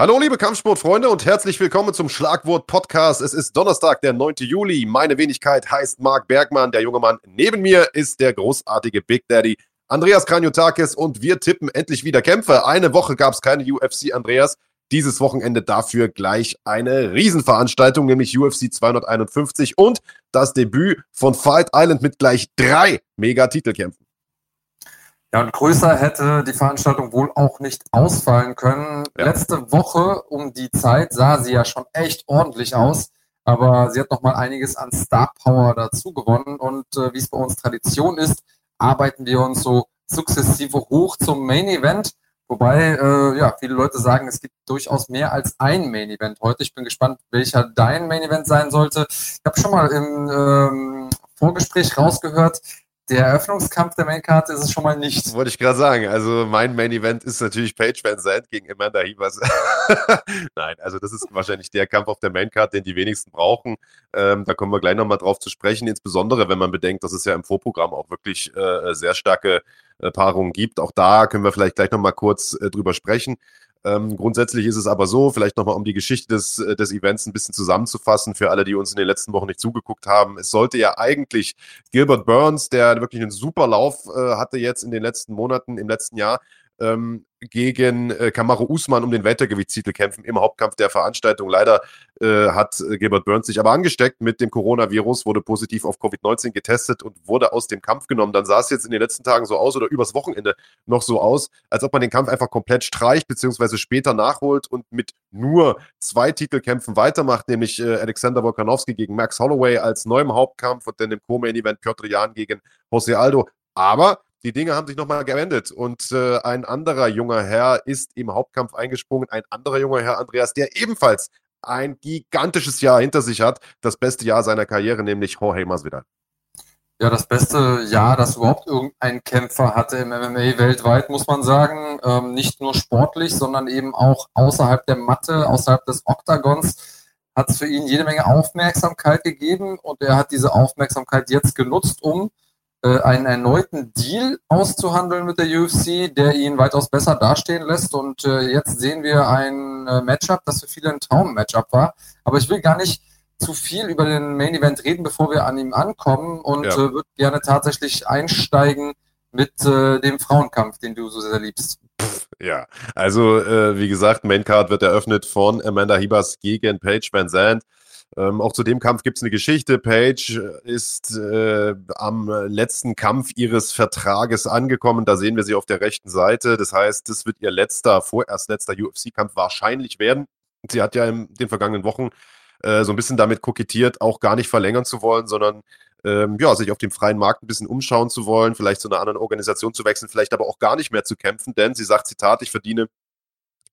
Hallo liebe Kampfsportfreunde und herzlich willkommen zum Schlagwort Podcast. Es ist Donnerstag, der 9. Juli. Meine Wenigkeit heißt Marc Bergmann. Der junge Mann neben mir ist der großartige Big Daddy Andreas Kranjotakis und wir tippen endlich wieder Kämpfe. Eine Woche gab es keine UFC, Andreas. Dieses Wochenende dafür gleich eine Riesenveranstaltung, nämlich UFC 251 und das Debüt von Fight Island mit gleich drei Mega-Titelkämpfen. Ja, und größer hätte die Veranstaltung wohl auch nicht ausfallen können. Ja. Letzte Woche um die Zeit sah sie ja schon echt ordentlich aus, aber sie hat noch mal einiges an Star Power dazu gewonnen und äh, wie es bei uns Tradition ist, arbeiten wir uns so sukzessive hoch zum Main Event. Wobei, äh, ja, viele Leute sagen, es gibt durchaus mehr als ein Main Event heute. Ich bin gespannt, welcher dein Main Event sein sollte. Ich habe schon mal im ähm, Vorgespräch rausgehört, der Eröffnungskampf der Mainkarte ist es schon mal nicht. Wollte ich gerade sagen. Also mein Main Event ist natürlich Paige Van Zandt gegen Amanda Hibas. Nein, also das ist wahrscheinlich der Kampf auf der Maincard, den die wenigsten brauchen. Ähm, da kommen wir gleich nochmal drauf zu sprechen, insbesondere wenn man bedenkt, dass es ja im Vorprogramm auch wirklich äh, sehr starke äh, Paarungen gibt. Auch da können wir vielleicht gleich nochmal kurz äh, drüber sprechen. Ähm, grundsätzlich ist es aber so, vielleicht nochmal um die Geschichte des, äh, des Events ein bisschen zusammenzufassen, für alle, die uns in den letzten Wochen nicht zugeguckt haben. Es sollte ja eigentlich Gilbert Burns, der wirklich einen super Lauf äh, hatte jetzt in den letzten Monaten, im letzten Jahr, ähm, gegen äh, Kamaru Usman um den Weltergewichtstitel kämpfen im Hauptkampf der Veranstaltung. Leider äh, hat äh, Gilbert Burns sich aber angesteckt mit dem Coronavirus, wurde positiv auf Covid-19 getestet und wurde aus dem Kampf genommen. Dann sah es jetzt in den letzten Tagen so aus oder übers Wochenende noch so aus, als ob man den Kampf einfach komplett streicht, beziehungsweise später nachholt und mit nur zwei Titelkämpfen weitermacht, nämlich äh, Alexander Volkanowski gegen Max Holloway als neuem Hauptkampf und dann im Co-Main-Event Piotr Jan gegen Jose Aldo. Aber die Dinge haben sich nochmal gewendet und äh, ein anderer junger Herr ist im Hauptkampf eingesprungen. Ein anderer junger Herr, Andreas, der ebenfalls ein gigantisches Jahr hinter sich hat. Das beste Jahr seiner Karriere, nämlich Jorge Masvidal. Ja, das beste Jahr, das überhaupt irgendein Kämpfer hatte im MMA weltweit, muss man sagen. Ähm, nicht nur sportlich, sondern eben auch außerhalb der Matte, außerhalb des Oktagons hat es für ihn jede Menge Aufmerksamkeit gegeben und er hat diese Aufmerksamkeit jetzt genutzt, um einen erneuten Deal auszuhandeln mit der UFC, der ihn weitaus besser dastehen lässt. Und äh, jetzt sehen wir ein äh, Matchup, das für viele ein Traum-Matchup war. Aber ich will gar nicht zu viel über den Main Event reden, bevor wir an ihm ankommen und ja. äh, würde gerne tatsächlich einsteigen mit äh, dem Frauenkampf, den du so sehr liebst. Ja, also äh, wie gesagt, Maincard wird eröffnet von Amanda Hibas gegen Paige Van Zandt. Ähm, auch zu dem Kampf gibt es eine Geschichte. Paige ist äh, am letzten Kampf ihres Vertrages angekommen. Da sehen wir sie auf der rechten Seite. Das heißt, das wird ihr letzter, vorerst letzter UFC-Kampf wahrscheinlich werden. Sie hat ja in den vergangenen Wochen äh, so ein bisschen damit kokettiert, auch gar nicht verlängern zu wollen, sondern ähm, ja, sich auf dem freien Markt ein bisschen umschauen zu wollen, vielleicht zu einer anderen Organisation zu wechseln, vielleicht aber auch gar nicht mehr zu kämpfen, denn sie sagt, Zitat, ich verdiene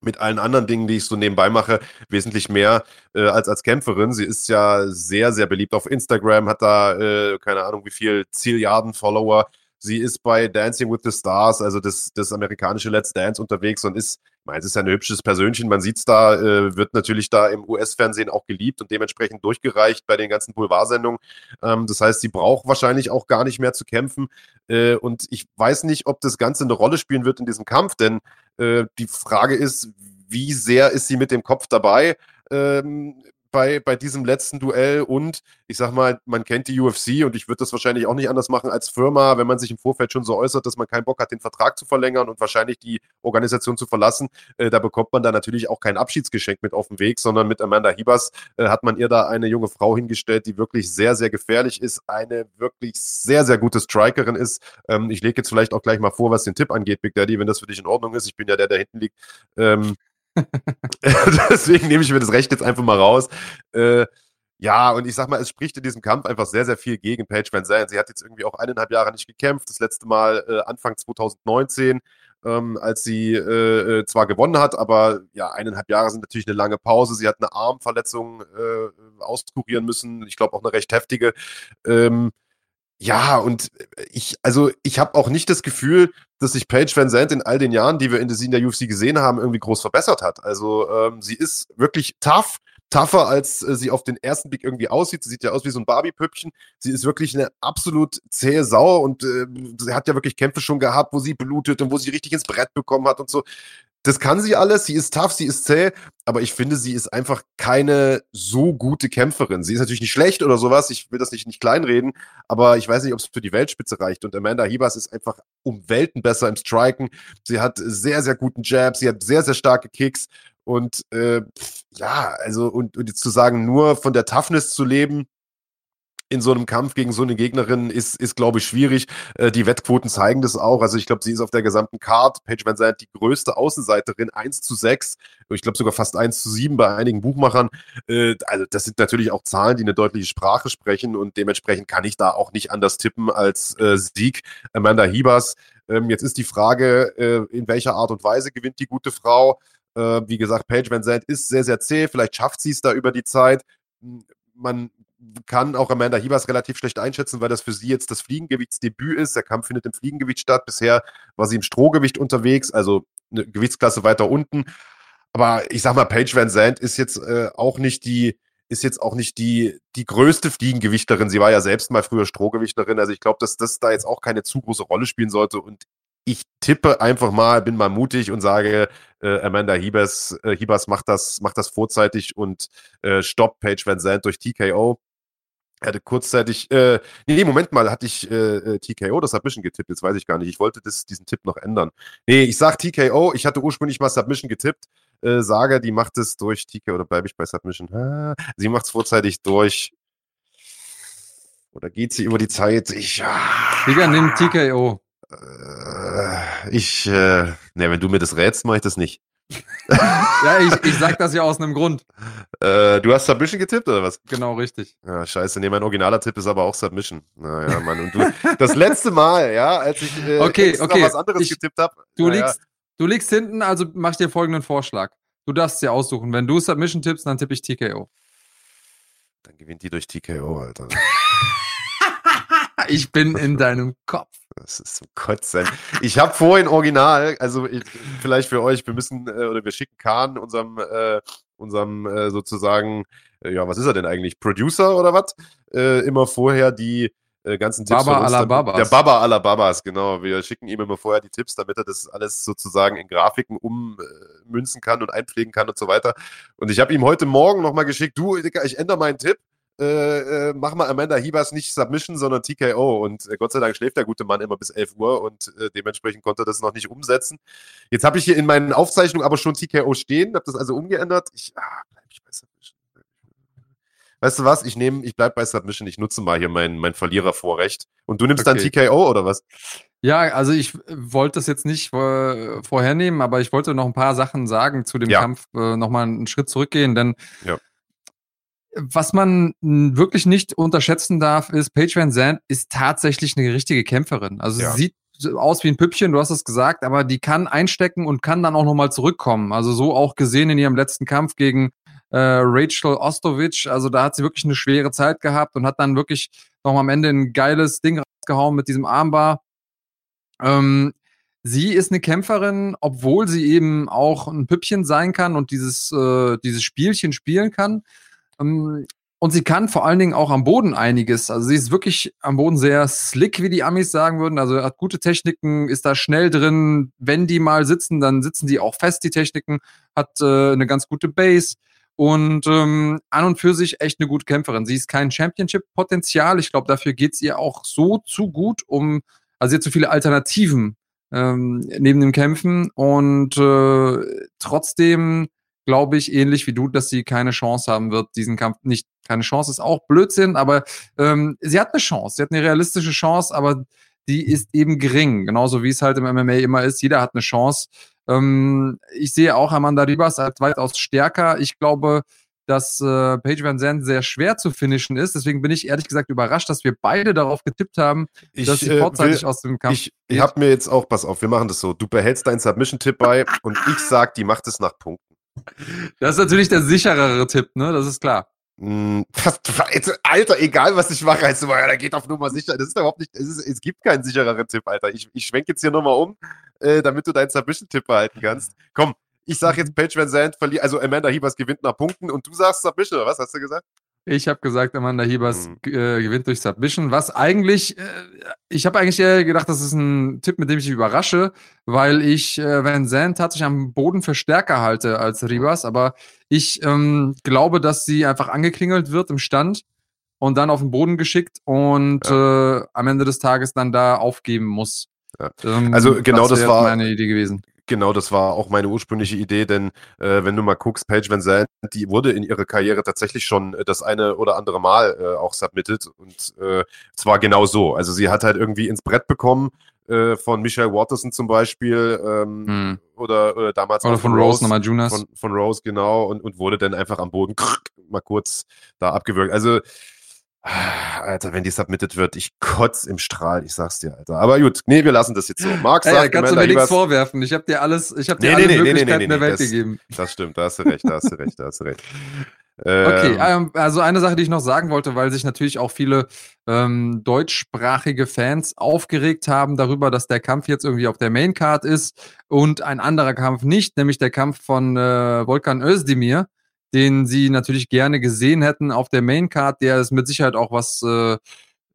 mit allen anderen Dingen, die ich so nebenbei mache, wesentlich mehr äh, als als Kämpferin. Sie ist ja sehr, sehr beliebt auf Instagram, hat da äh, keine Ahnung wie viel Zilliarden Follower. Sie ist bei Dancing with the Stars, also das, das amerikanische Let's Dance unterwegs und ist, es ist ja ein hübsches Persönchen, man sieht es da, äh, wird natürlich da im US-Fernsehen auch geliebt und dementsprechend durchgereicht bei den ganzen Boulevardsendungen. Ähm, das heißt, sie braucht wahrscheinlich auch gar nicht mehr zu kämpfen. Äh, und ich weiß nicht, ob das Ganze eine Rolle spielen wird in diesem Kampf, denn äh, die Frage ist, wie sehr ist sie mit dem Kopf dabei? Ähm, bei, bei diesem letzten Duell und ich sag mal, man kennt die UFC und ich würde das wahrscheinlich auch nicht anders machen als Firma, wenn man sich im Vorfeld schon so äußert, dass man keinen Bock hat, den Vertrag zu verlängern und wahrscheinlich die Organisation zu verlassen. Äh, da bekommt man da natürlich auch kein Abschiedsgeschenk mit auf den Weg, sondern mit Amanda Hibas äh, hat man ihr da eine junge Frau hingestellt, die wirklich sehr, sehr gefährlich ist, eine wirklich sehr, sehr gute Strikerin ist. Ähm, ich lege jetzt vielleicht auch gleich mal vor, was den Tipp angeht, Big Daddy, wenn das für dich in Ordnung ist. Ich bin ja der, der hinten liegt. Ähm, Deswegen nehme ich mir das Recht jetzt einfach mal raus. Äh, ja, und ich sag mal, es spricht in diesem Kampf einfach sehr, sehr viel gegen Paige Van Zandt. Sie hat jetzt irgendwie auch eineinhalb Jahre nicht gekämpft. Das letzte Mal äh, Anfang 2019, ähm, als sie äh, äh, zwar gewonnen hat, aber ja, eineinhalb Jahre sind natürlich eine lange Pause. Sie hat eine Armverletzung äh, auskurieren müssen. Ich glaube auch eine recht heftige. Ähm, ja, und ich, also ich habe auch nicht das Gefühl, dass sich Paige Van Zandt in all den Jahren, die wir in der UFC gesehen haben, irgendwie groß verbessert hat. Also ähm, sie ist wirklich tough, tougher, als äh, sie auf den ersten Blick irgendwie aussieht. Sie sieht ja aus wie so ein Barbie-Püppchen. Sie ist wirklich eine absolut zähe Sau und äh, sie hat ja wirklich Kämpfe schon gehabt, wo sie blutet und wo sie richtig ins Brett bekommen hat und so das kann sie alles, sie ist tough, sie ist zäh, aber ich finde, sie ist einfach keine so gute Kämpferin. Sie ist natürlich nicht schlecht oder sowas, ich will das nicht, nicht kleinreden, aber ich weiß nicht, ob es für die Weltspitze reicht. Und Amanda Hibas ist einfach um Welten besser im Striken. Sie hat sehr, sehr guten Jabs, sie hat sehr, sehr starke Kicks. Und äh, ja, also, und, und jetzt zu sagen, nur von der Toughness zu leben, in so einem Kampf gegen so eine Gegnerin ist, ist glaube ich, schwierig. Äh, die Wettquoten zeigen das auch. Also ich glaube, sie ist auf der gesamten Card, Paige Van Zandt, die größte Außenseiterin, 1 zu 6. Ich glaube sogar fast 1 zu 7 bei einigen Buchmachern. Äh, also das sind natürlich auch Zahlen, die eine deutliche Sprache sprechen und dementsprechend kann ich da auch nicht anders tippen als äh, Sieg Amanda Hibas. Ähm, jetzt ist die Frage, äh, in welcher Art und Weise gewinnt die gute Frau? Äh, wie gesagt, Paige Van Zandt ist sehr, sehr zäh. Vielleicht schafft sie es da über die Zeit man kann auch Amanda Hibas relativ schlecht einschätzen, weil das für sie jetzt das Fliegengewichtsdebüt ist. Der Kampf findet im Fliegengewicht statt. Bisher war sie im Strohgewicht unterwegs, also eine Gewichtsklasse weiter unten. Aber ich sag mal, Paige Van Zandt ist jetzt äh, auch nicht die, ist jetzt auch nicht die, die größte Fliegengewichtlerin. Sie war ja selbst mal früher Strohgewichtlerin. Also ich glaube, dass das da jetzt auch keine zu große Rolle spielen sollte. Und ich tippe einfach mal, bin mal mutig und sage, äh, Amanda Hibas, äh, Hibas macht das, macht das vorzeitig und äh, stoppt Paige Van Zandt durch TKO. Er hatte kurzzeitig, äh, nee, Moment mal, hatte ich äh, äh TKO das Submission getippt, jetzt weiß ich gar nicht. Ich wollte das, diesen Tipp noch ändern. Nee, ich sag TKO, ich hatte ursprünglich mal Submission getippt, äh, sage, die macht es durch TKO, oder bleibe ich bei Submission? Ah, sie macht es vorzeitig durch. Oder geht sie über die Zeit? Ich. Ah, Digga, nimm TKO. Äh, ich, äh, ne, wenn du mir das rätst, mache ich das nicht. Ja, ich, ich sag das ja aus einem Grund. Äh, du hast Submission getippt oder was? Genau, richtig. Ja, scheiße. Nee, mein originaler Tipp ist aber auch Submission. Naja, Mann. Und du, das letzte Mal, ja, als ich äh, okay, okay. was anderes ich, getippt habe. Du, naja. liegst, du liegst hinten, also mach ich dir folgenden Vorschlag. Du darfst dir aussuchen. Wenn du Submission tippst, dann tippe ich TKO. Dann gewinnt die durch TKO, Alter. ich bin in deinem Kopf. Das ist zum Kotzen. Ich habe vorhin original, also ich, vielleicht für euch, wir müssen äh, oder wir schicken Kahn, unserem, äh, unserem äh, sozusagen, äh, ja, was ist er denn eigentlich? Producer oder was? Äh, immer vorher die äh, ganzen Tipps. Baba aller Babas. Der Baba aller Babas, genau. Wir schicken ihm immer vorher die Tipps, damit er das alles sozusagen in Grafiken ummünzen kann und einpflegen kann und so weiter. Und ich habe ihm heute Morgen nochmal geschickt, du, ich ändere meinen Tipp äh, äh, mach mal Amanda Hibas nicht Submission, sondern TKO. Und äh, Gott sei Dank schläft der gute Mann immer bis 11 Uhr und äh, dementsprechend konnte er das noch nicht umsetzen. Jetzt habe ich hier in meinen Aufzeichnungen aber schon TKO stehen, habe das also umgeändert. Ich, ah, bleib ich bei Submission. Weißt du was? Ich nehme, ich bleib bei Submission. Ich nutze mal hier mein, mein Verlierervorrecht. Und du nimmst okay. dann TKO oder was? Ja, also ich wollte das jetzt nicht äh, vorhernehmen, aber ich wollte noch ein paar Sachen sagen zu dem ja. Kampf, äh, nochmal einen Schritt zurückgehen, denn ja was man wirklich nicht unterschätzen darf, ist, Paige Van Zandt ist tatsächlich eine richtige Kämpferin. Also ja. sie sieht aus wie ein Püppchen, du hast es gesagt, aber die kann einstecken und kann dann auch nochmal zurückkommen. Also so auch gesehen in ihrem letzten Kampf gegen äh, Rachel Ostovic. Also da hat sie wirklich eine schwere Zeit gehabt und hat dann wirklich noch am Ende ein geiles Ding rausgehauen mit diesem Armbar. Ähm, sie ist eine Kämpferin, obwohl sie eben auch ein Püppchen sein kann und dieses, äh, dieses Spielchen spielen kann. Ähm, und sie kann vor allen Dingen auch am Boden einiges. Also sie ist wirklich am Boden sehr slick, wie die Amis sagen würden. Also hat gute Techniken, ist da schnell drin. Wenn die mal sitzen, dann sitzen die auch fest, die Techniken. Hat äh, eine ganz gute Base und ähm, an und für sich echt eine gute Kämpferin. Sie ist kein Championship-Potenzial. Ich glaube, dafür geht's ihr auch so zu gut, um, also sie hat so viele Alternativen ähm, neben dem Kämpfen und äh, trotzdem glaube ich, ähnlich wie du, dass sie keine Chance haben wird, diesen Kampf nicht. Keine Chance ist auch Blödsinn, aber ähm, sie hat eine Chance. Sie hat eine realistische Chance, aber die ist eben gering. Genauso wie es halt im MMA immer ist. Jeder hat eine Chance. Ähm, ich sehe auch Amanda Ribas als weitaus stärker. Ich glaube, dass äh, Paige Van Zandt sehr schwer zu finishen ist. Deswegen bin ich ehrlich gesagt überrascht, dass wir beide darauf getippt haben, ich, dass sie äh, vorzeitig will, aus dem Kampf. Ich, ich habe mir jetzt auch, pass auf, wir machen das so. Du behältst deinen Submission-Tipp bei und ich sag, die macht es nach Punkten. Das ist natürlich der sicherere Tipp, ne? Das ist klar. Mm, Alter, egal was ich mache, heißt immer, ja, da geht auf Nummer sicher. Das ist überhaupt nicht, es, ist, es gibt keinen sichereren Tipp, Alter. Ich, ich schwenke jetzt hier nochmal um, äh, damit du deinen Submission-Tipp behalten kannst. Komm, ich sag jetzt Paige Van Zandt verliert, also Amanda Hebers gewinnt nach Punkten und du sagst Submission, oder was hast du gesagt? Ich habe gesagt, Amanda Hiebers mhm. äh, gewinnt durch Submission, was eigentlich, äh, ich habe eigentlich eher gedacht, das ist ein Tipp, mit dem ich überrasche, weil ich äh, Van Zandt tatsächlich am Boden für stärker halte als Ribas, aber ich ähm, glaube, dass sie einfach angeklingelt wird im Stand und dann auf den Boden geschickt und ja. äh, am Ende des Tages dann da aufgeben muss. Ja. Ähm, also genau das, das war meine Idee gewesen. Genau, das war auch meine ursprüngliche Idee, denn äh, wenn du mal guckst, Paige Van Zandt, die wurde in ihrer Karriere tatsächlich schon das eine oder andere Mal äh, auch submitted und äh, zwar genau so. Also sie hat halt irgendwie ins Brett bekommen äh, von Michelle Watterson zum Beispiel ähm, hm. oder, oder damals oder von, von Rose, nochmal Jonas. Von, von Rose, genau, und, und wurde dann einfach am Boden mal kurz da abgewürgt. Also Alter, wenn die submitted wird, ich kotz im Strahl, ich sag's dir, Alter. Aber gut, nee, wir lassen das jetzt so. Marc sagt, hey, kannst du mir nichts vorwerfen. Ich habe dir alles, ich habe dir nee, alle nee, Möglichkeiten nee, der Welt das, gegeben. Das stimmt, da hast du recht, da hast du recht, da hast du recht. Okay, ähm, ähm, also eine Sache, die ich noch sagen wollte, weil sich natürlich auch viele ähm, deutschsprachige Fans aufgeregt haben darüber, dass der Kampf jetzt irgendwie auf der Maincard ist und ein anderer Kampf nicht, nämlich der Kampf von äh, Volkan Özdemir den sie natürlich gerne gesehen hätten auf der Maincard, der ist mit Sicherheit auch was äh,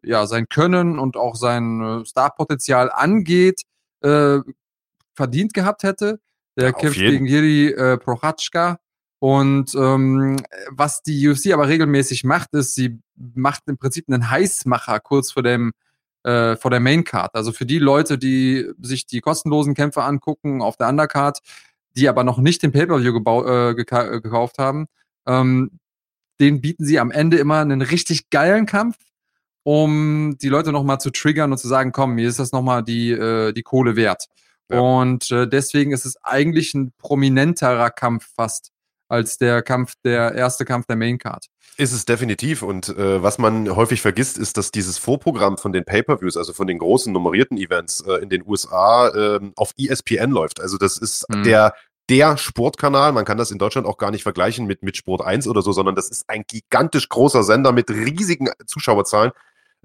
ja sein Können und auch sein äh, Starpotenzial angeht, äh, verdient gehabt hätte. Der ja, kämpft gegen Jiri äh, Prochatschka. Und ähm, was die UFC aber regelmäßig macht, ist, sie macht im Prinzip einen Heißmacher kurz vor dem äh, vor der Maincard. Also für die Leute, die sich die kostenlosen Kämpfe angucken auf der Undercard, die aber noch nicht den Pay-Per-View äh, äh, gekauft haben, ähm, den bieten sie am Ende immer einen richtig geilen Kampf, um die Leute nochmal zu triggern und zu sagen, komm, mir ist das nochmal die, äh, die Kohle wert. Ja. Und äh, deswegen ist es eigentlich ein prominenterer Kampf fast als der Kampf, der erste Kampf der Main Card. Ist es definitiv. Und äh, was man häufig vergisst, ist, dass dieses Vorprogramm von den Pay-Per-Views, also von den großen nummerierten Events äh, in den USA, äh, auf ESPN läuft. Also das ist mhm. der der Sportkanal. Man kann das in Deutschland auch gar nicht vergleichen mit, mit Sport 1 oder so, sondern das ist ein gigantisch großer Sender mit riesigen Zuschauerzahlen.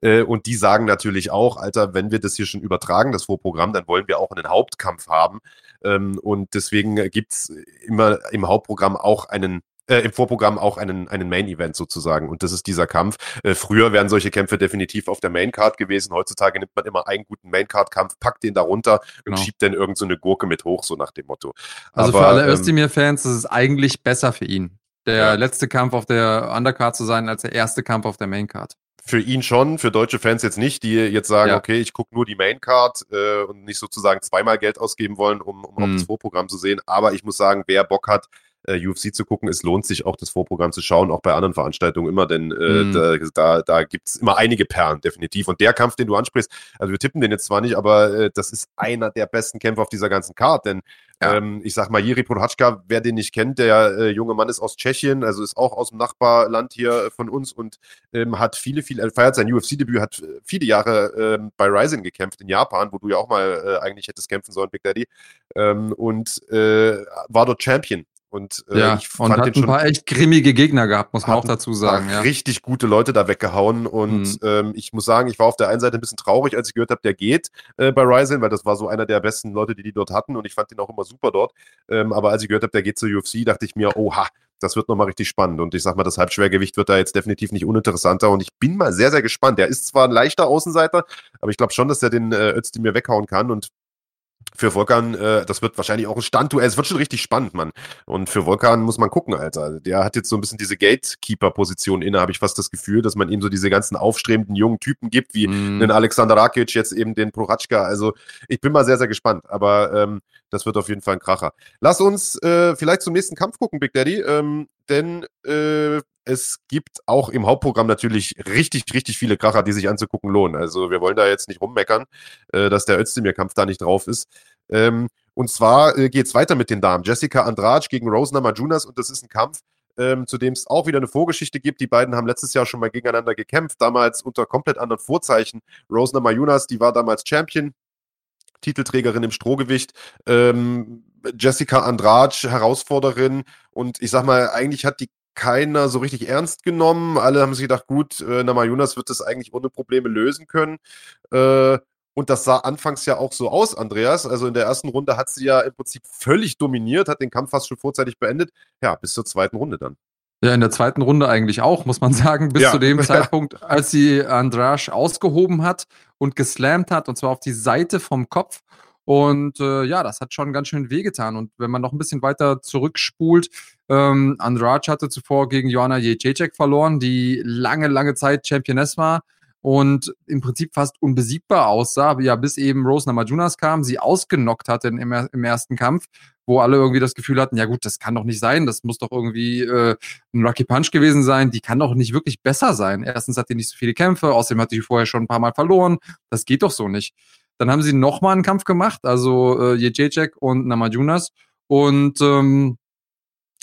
Äh, und die sagen natürlich auch, Alter, wenn wir das hier schon übertragen, das Vorprogramm, dann wollen wir auch einen Hauptkampf haben. Ähm, und deswegen gibt es immer im Hauptprogramm auch einen äh, im Vorprogramm auch einen, einen Main-Event sozusagen. Und das ist dieser Kampf. Äh, früher wären solche Kämpfe definitiv auf der Main-Card gewesen. Heutzutage nimmt man immer einen guten Main-Card-Kampf, packt den da runter genau. und schiebt dann irgend so eine Gurke mit hoch, so nach dem Motto. Also Aber, für alle ähm, Özdemir-Fans ist es eigentlich besser für ihn, der ja. letzte Kampf auf der Undercard zu sein, als der erste Kampf auf der Main-Card für ihn schon, für deutsche Fans jetzt nicht, die jetzt sagen, ja. okay, ich gucke nur die Maincard äh, und nicht sozusagen zweimal Geld ausgeben wollen, um, um mhm. auch das Vorprogramm zu sehen. Aber ich muss sagen, wer Bock hat, äh, UFC zu gucken. Es lohnt sich auch, das Vorprogramm zu schauen, auch bei anderen Veranstaltungen immer, denn äh, mhm. da, da, da gibt es immer einige Perlen, definitiv. Und der Kampf, den du ansprichst, also wir tippen den jetzt zwar nicht, aber äh, das ist einer der besten Kämpfe auf dieser ganzen Card, denn ja. Ähm, ich sag mal, Jiri Prohatschka, wer den nicht kennt, der äh, junge Mann ist aus Tschechien, also ist auch aus dem Nachbarland hier von uns und ähm, hat viele, viele, feiert sein UFC-Debüt, hat äh, viele Jahre ähm, bei Ryzen gekämpft in Japan, wo du ja auch mal äh, eigentlich hättest kämpfen sollen, Big Daddy, ähm, und äh, war dort Champion und äh, ja, ich fand und hat ein paar echt grimmige Gegner gehabt, muss man auch dazu sagen. Ja. Richtig gute Leute da weggehauen. Und mhm. ähm, ich muss sagen, ich war auf der einen Seite ein bisschen traurig, als ich gehört habe, der geht äh, bei Ryzen, weil das war so einer der besten Leute, die die dort hatten. Und ich fand ihn auch immer super dort. Ähm, aber als ich gehört habe, der geht zur UFC, dachte ich mir, oha, das wird nochmal richtig spannend. Und ich sag mal, das Halbschwergewicht wird da jetzt definitiv nicht uninteressanter. Und ich bin mal sehr, sehr gespannt. Der ist zwar ein leichter Außenseiter, aber ich glaube schon, dass er den äh, Özdemir weghauen kann. Und für Volkan, äh, das wird wahrscheinlich auch ein Standduell. Es wird schon richtig spannend, Mann. Und für Volkan muss man gucken, Alter. Der hat jetzt so ein bisschen diese Gatekeeper-Position inne, habe ich fast das Gefühl, dass man ihm so diese ganzen aufstrebenden jungen Typen gibt, wie mm. den Alexander Rakic, jetzt eben den Proratschka. Also ich bin mal sehr, sehr gespannt. Aber ähm, das wird auf jeden Fall ein Kracher. Lass uns äh, vielleicht zum nächsten Kampf gucken, Big Daddy. Ähm, denn äh, es gibt auch im Hauptprogramm natürlich richtig, richtig viele Kracher, die sich anzugucken lohnen. Also wir wollen da jetzt nicht rummeckern, äh, dass der Özdemir-Kampf da nicht drauf ist. Ähm, und zwar äh, geht es weiter mit den Damen. Jessica Andrade gegen Rose Namajunas und das ist ein Kampf, ähm, zu dem es auch wieder eine Vorgeschichte gibt. Die beiden haben letztes Jahr schon mal gegeneinander gekämpft, damals unter komplett anderen Vorzeichen. Rose Namajunas, die war damals Champion, Titelträgerin im Strohgewicht. Ähm, Jessica Andrade, Herausforderin. Und ich sag mal, eigentlich hat die keiner so richtig ernst genommen. Alle haben sich gedacht, gut, äh, Namajunas wird das eigentlich ohne Probleme lösen können. Äh, und das sah anfangs ja auch so aus, Andreas. Also in der ersten Runde hat sie ja im Prinzip völlig dominiert, hat den Kampf fast schon vorzeitig beendet. Ja, bis zur zweiten Runde dann. Ja, in der zweiten Runde eigentlich auch, muss man sagen, bis ja. zu dem Zeitpunkt, als sie Andrasch ausgehoben hat und geslammt hat, und zwar auf die Seite vom Kopf. Und äh, ja, das hat schon ganz schön wehgetan. Und wenn man noch ein bisschen weiter zurückspult, ähm, Andrade hatte zuvor gegen Joanna Jędrzejczyk verloren, die lange, lange Zeit Championess war und im Prinzip fast unbesiegbar aussah, ja, bis eben Rose Namajunas kam, sie ausgenockt hatte im, im ersten Kampf, wo alle irgendwie das Gefühl hatten, ja gut, das kann doch nicht sein, das muss doch irgendwie äh, ein Lucky Punch gewesen sein, die kann doch nicht wirklich besser sein. Erstens hat die nicht so viele Kämpfe, außerdem hat die vorher schon ein paar Mal verloren, das geht doch so nicht. Dann haben sie nochmal einen Kampf gemacht, also äh, Jejacek und Namajunas. Und ähm,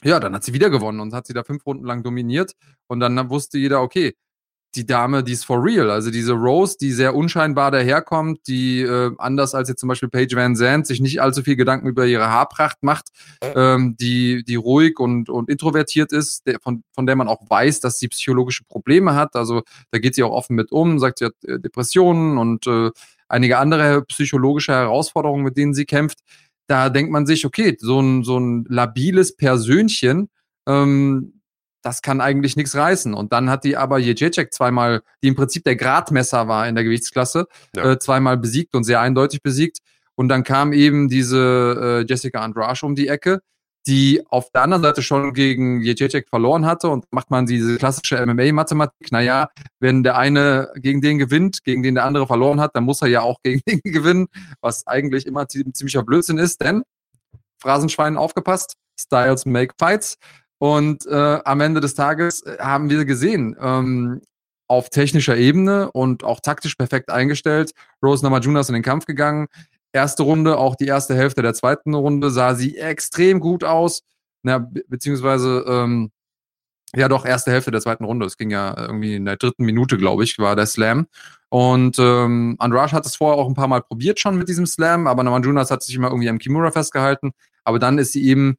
ja, dann hat sie wieder gewonnen und hat sie da fünf Runden lang dominiert. Und dann wusste jeder, okay, die Dame, die ist for real. Also diese Rose, die sehr unscheinbar daherkommt, die äh, anders als jetzt zum Beispiel Paige Van Zandt sich nicht allzu viel Gedanken über ihre Haarpracht macht, ähm, die, die ruhig und, und introvertiert ist, der, von, von der man auch weiß, dass sie psychologische Probleme hat. Also da geht sie auch offen mit um, sagt sie hat äh, Depressionen und äh, einige andere psychologische Herausforderungen, mit denen sie kämpft. Da denkt man sich, okay, so ein, so ein labiles Persönchen, ähm, das kann eigentlich nichts reißen. Und dann hat die aber Jejacek zweimal, die im Prinzip der Gradmesser war in der Gewichtsklasse, ja. äh, zweimal besiegt und sehr eindeutig besiegt. Und dann kam eben diese äh, Jessica Andrasch um die Ecke, die auf der anderen Seite schon gegen Jędrzejczyk verloren hatte und macht man diese klassische MMA-Mathematik. Naja, wenn der eine gegen den gewinnt, gegen den der andere verloren hat, dann muss er ja auch gegen den gewinnen, was eigentlich immer ziemlicher Blödsinn ist, denn Phrasenschwein aufgepasst, Styles make fights. Und äh, am Ende des Tages äh, haben wir gesehen, ähm, auf technischer Ebene und auch taktisch perfekt eingestellt, Rose Namajunas in den Kampf gegangen erste Runde, auch die erste Hälfte der zweiten Runde sah sie extrem gut aus. Na, be beziehungsweise, ähm, ja doch, erste Hälfte der zweiten Runde. Es ging ja irgendwie in der dritten Minute, glaube ich, war der Slam. Und ähm, Andrasch hat es vorher auch ein paar Mal probiert schon mit diesem Slam, aber Namajunas hat sich immer irgendwie am Kimura festgehalten. Aber dann ist sie eben,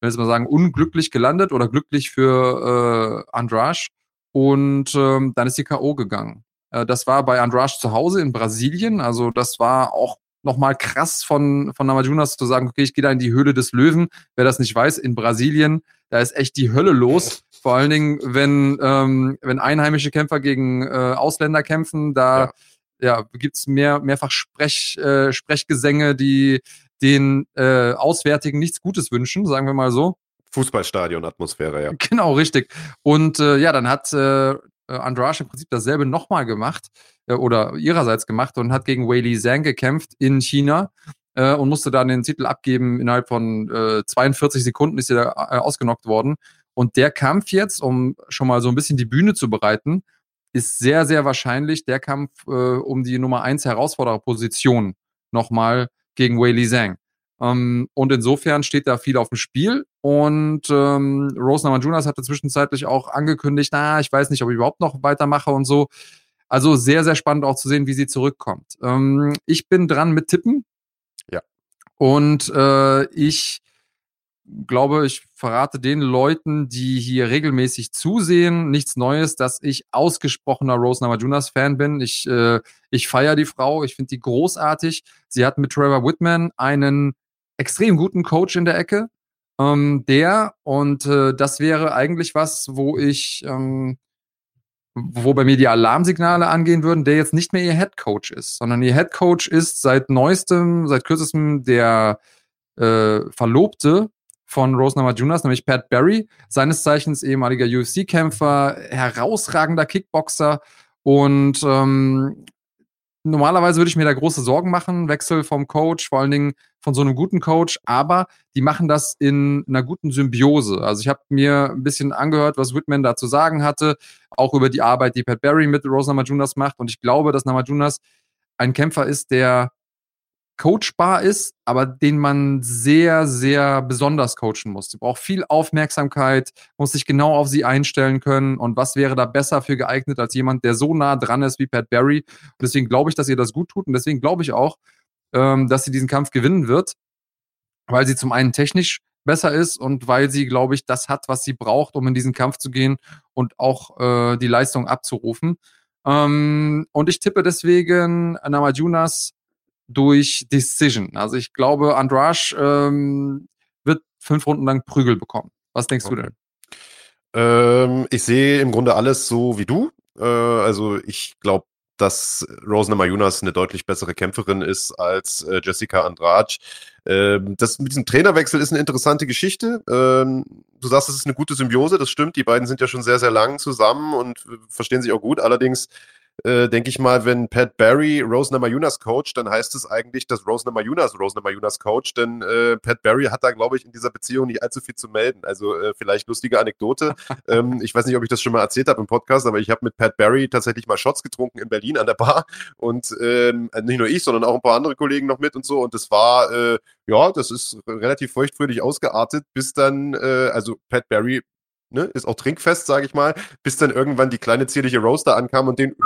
wenn ich mal sagen, unglücklich gelandet oder glücklich für äh, Andrasch. Und ähm, dann ist sie K.O. gegangen. Äh, das war bei Andrasch zu Hause in Brasilien. Also das war auch nochmal krass von, von Namajunas zu sagen, okay, ich gehe da in die Höhle des Löwen. Wer das nicht weiß, in Brasilien, da ist echt die Hölle los. Vor allen Dingen, wenn, ähm, wenn einheimische Kämpfer gegen äh, Ausländer kämpfen, da ja. ja gibt's mehr, mehrfach Sprech, äh, Sprechgesänge, die den äh, Auswärtigen nichts Gutes wünschen, sagen wir mal so. Fußballstadion-Atmosphäre, ja. Genau, richtig. Und äh, ja, dann hat äh, Andrasch im Prinzip dasselbe nochmal gemacht äh, oder ihrerseits gemacht und hat gegen Wei Li Zhang gekämpft in China äh, und musste dann den Titel abgeben. Innerhalb von äh, 42 Sekunden ist sie da äh, ausgenockt worden. Und der Kampf jetzt, um schon mal so ein bisschen die Bühne zu bereiten, ist sehr, sehr wahrscheinlich der Kampf äh, um die Nummer 1 Herausfordererposition nochmal gegen Wei Li Zhang. Ähm, und insofern steht da viel auf dem Spiel. Und ähm, Rose Namajunas hatte zwischenzeitlich auch angekündigt, na, ich weiß nicht, ob ich überhaupt noch weitermache und so. Also sehr, sehr spannend auch zu sehen, wie sie zurückkommt. Ähm, ich bin dran mit Tippen. Ja. Und äh, ich glaube, ich verrate den Leuten, die hier regelmäßig zusehen, nichts Neues, dass ich ausgesprochener Rose Namajunas Fan bin. Ich, äh, ich feiere die Frau, ich finde die großartig. Sie hat mit Trevor Whitman einen extrem guten Coach in der Ecke. Ähm, der, und äh, das wäre eigentlich was, wo ich, ähm, wo bei mir die Alarmsignale angehen würden, der jetzt nicht mehr ihr Head Coach ist, sondern ihr Head Coach ist seit neuestem, seit kürzestem der äh, Verlobte von Rose Namajunas, nämlich Pat Barry, seines Zeichens ehemaliger UFC-Kämpfer, herausragender Kickboxer und ähm, normalerweise würde ich mir da große Sorgen machen, Wechsel vom Coach, vor allen Dingen von so einem guten Coach, aber die machen das in einer guten Symbiose. Also ich habe mir ein bisschen angehört, was Whitman da zu sagen hatte, auch über die Arbeit, die Pat Barry mit Rose Namajunas macht und ich glaube, dass Namajunas ein Kämpfer ist, der coachbar ist, aber den man sehr, sehr besonders coachen muss. Sie braucht viel Aufmerksamkeit, muss sich genau auf sie einstellen können. Und was wäre da besser für geeignet als jemand, der so nah dran ist wie Pat Barry? Und deswegen glaube ich, dass ihr das gut tut. Und deswegen glaube ich auch, ähm, dass sie diesen Kampf gewinnen wird, weil sie zum einen technisch besser ist und weil sie, glaube ich, das hat, was sie braucht, um in diesen Kampf zu gehen und auch äh, die Leistung abzurufen. Ähm, und ich tippe deswegen Namajunas durch Decision. Also ich glaube, Andrasch ähm, wird fünf Runden lang Prügel bekommen. Was denkst okay. du denn? Ähm, ich sehe im Grunde alles so wie du. Äh, also ich glaube, dass Rose Namajunas eine deutlich bessere Kämpferin ist als äh, Jessica Andrade. Ähm, das mit diesem Trainerwechsel ist eine interessante Geschichte. Ähm, du sagst, es ist eine gute Symbiose, das stimmt. Die beiden sind ja schon sehr, sehr lang zusammen und verstehen sich auch gut. Allerdings äh, denke ich mal, wenn Pat Barry Rose Namajunas coacht, dann heißt es eigentlich, dass Rose Namajunas Rose Namajunas coacht, denn äh, Pat Barry hat da, glaube ich, in dieser Beziehung nicht allzu viel zu melden. Also äh, vielleicht lustige Anekdote. ähm, ich weiß nicht, ob ich das schon mal erzählt habe im Podcast, aber ich habe mit Pat Barry tatsächlich mal Shots getrunken in Berlin an der Bar und ähm, nicht nur ich, sondern auch ein paar andere Kollegen noch mit und so und das war, äh, ja, das ist relativ feuchtfröhlich ausgeartet, bis dann, äh, also Pat Barry ne, ist auch trinkfest, sage ich mal, bis dann irgendwann die kleine zierliche Roaster ankam und den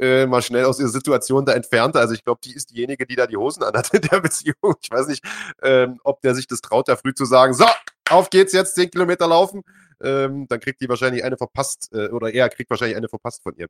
äh, mal schnell aus ihrer Situation da entfernte. Also ich glaube, die ist diejenige, die da die Hosen anhat in der Beziehung. Ich weiß nicht, ähm, ob der sich das traut, da früh zu sagen, so, auf geht's jetzt, zehn Kilometer laufen. Ähm, dann kriegt die wahrscheinlich eine verpasst, äh, oder er kriegt wahrscheinlich eine verpasst von ihr.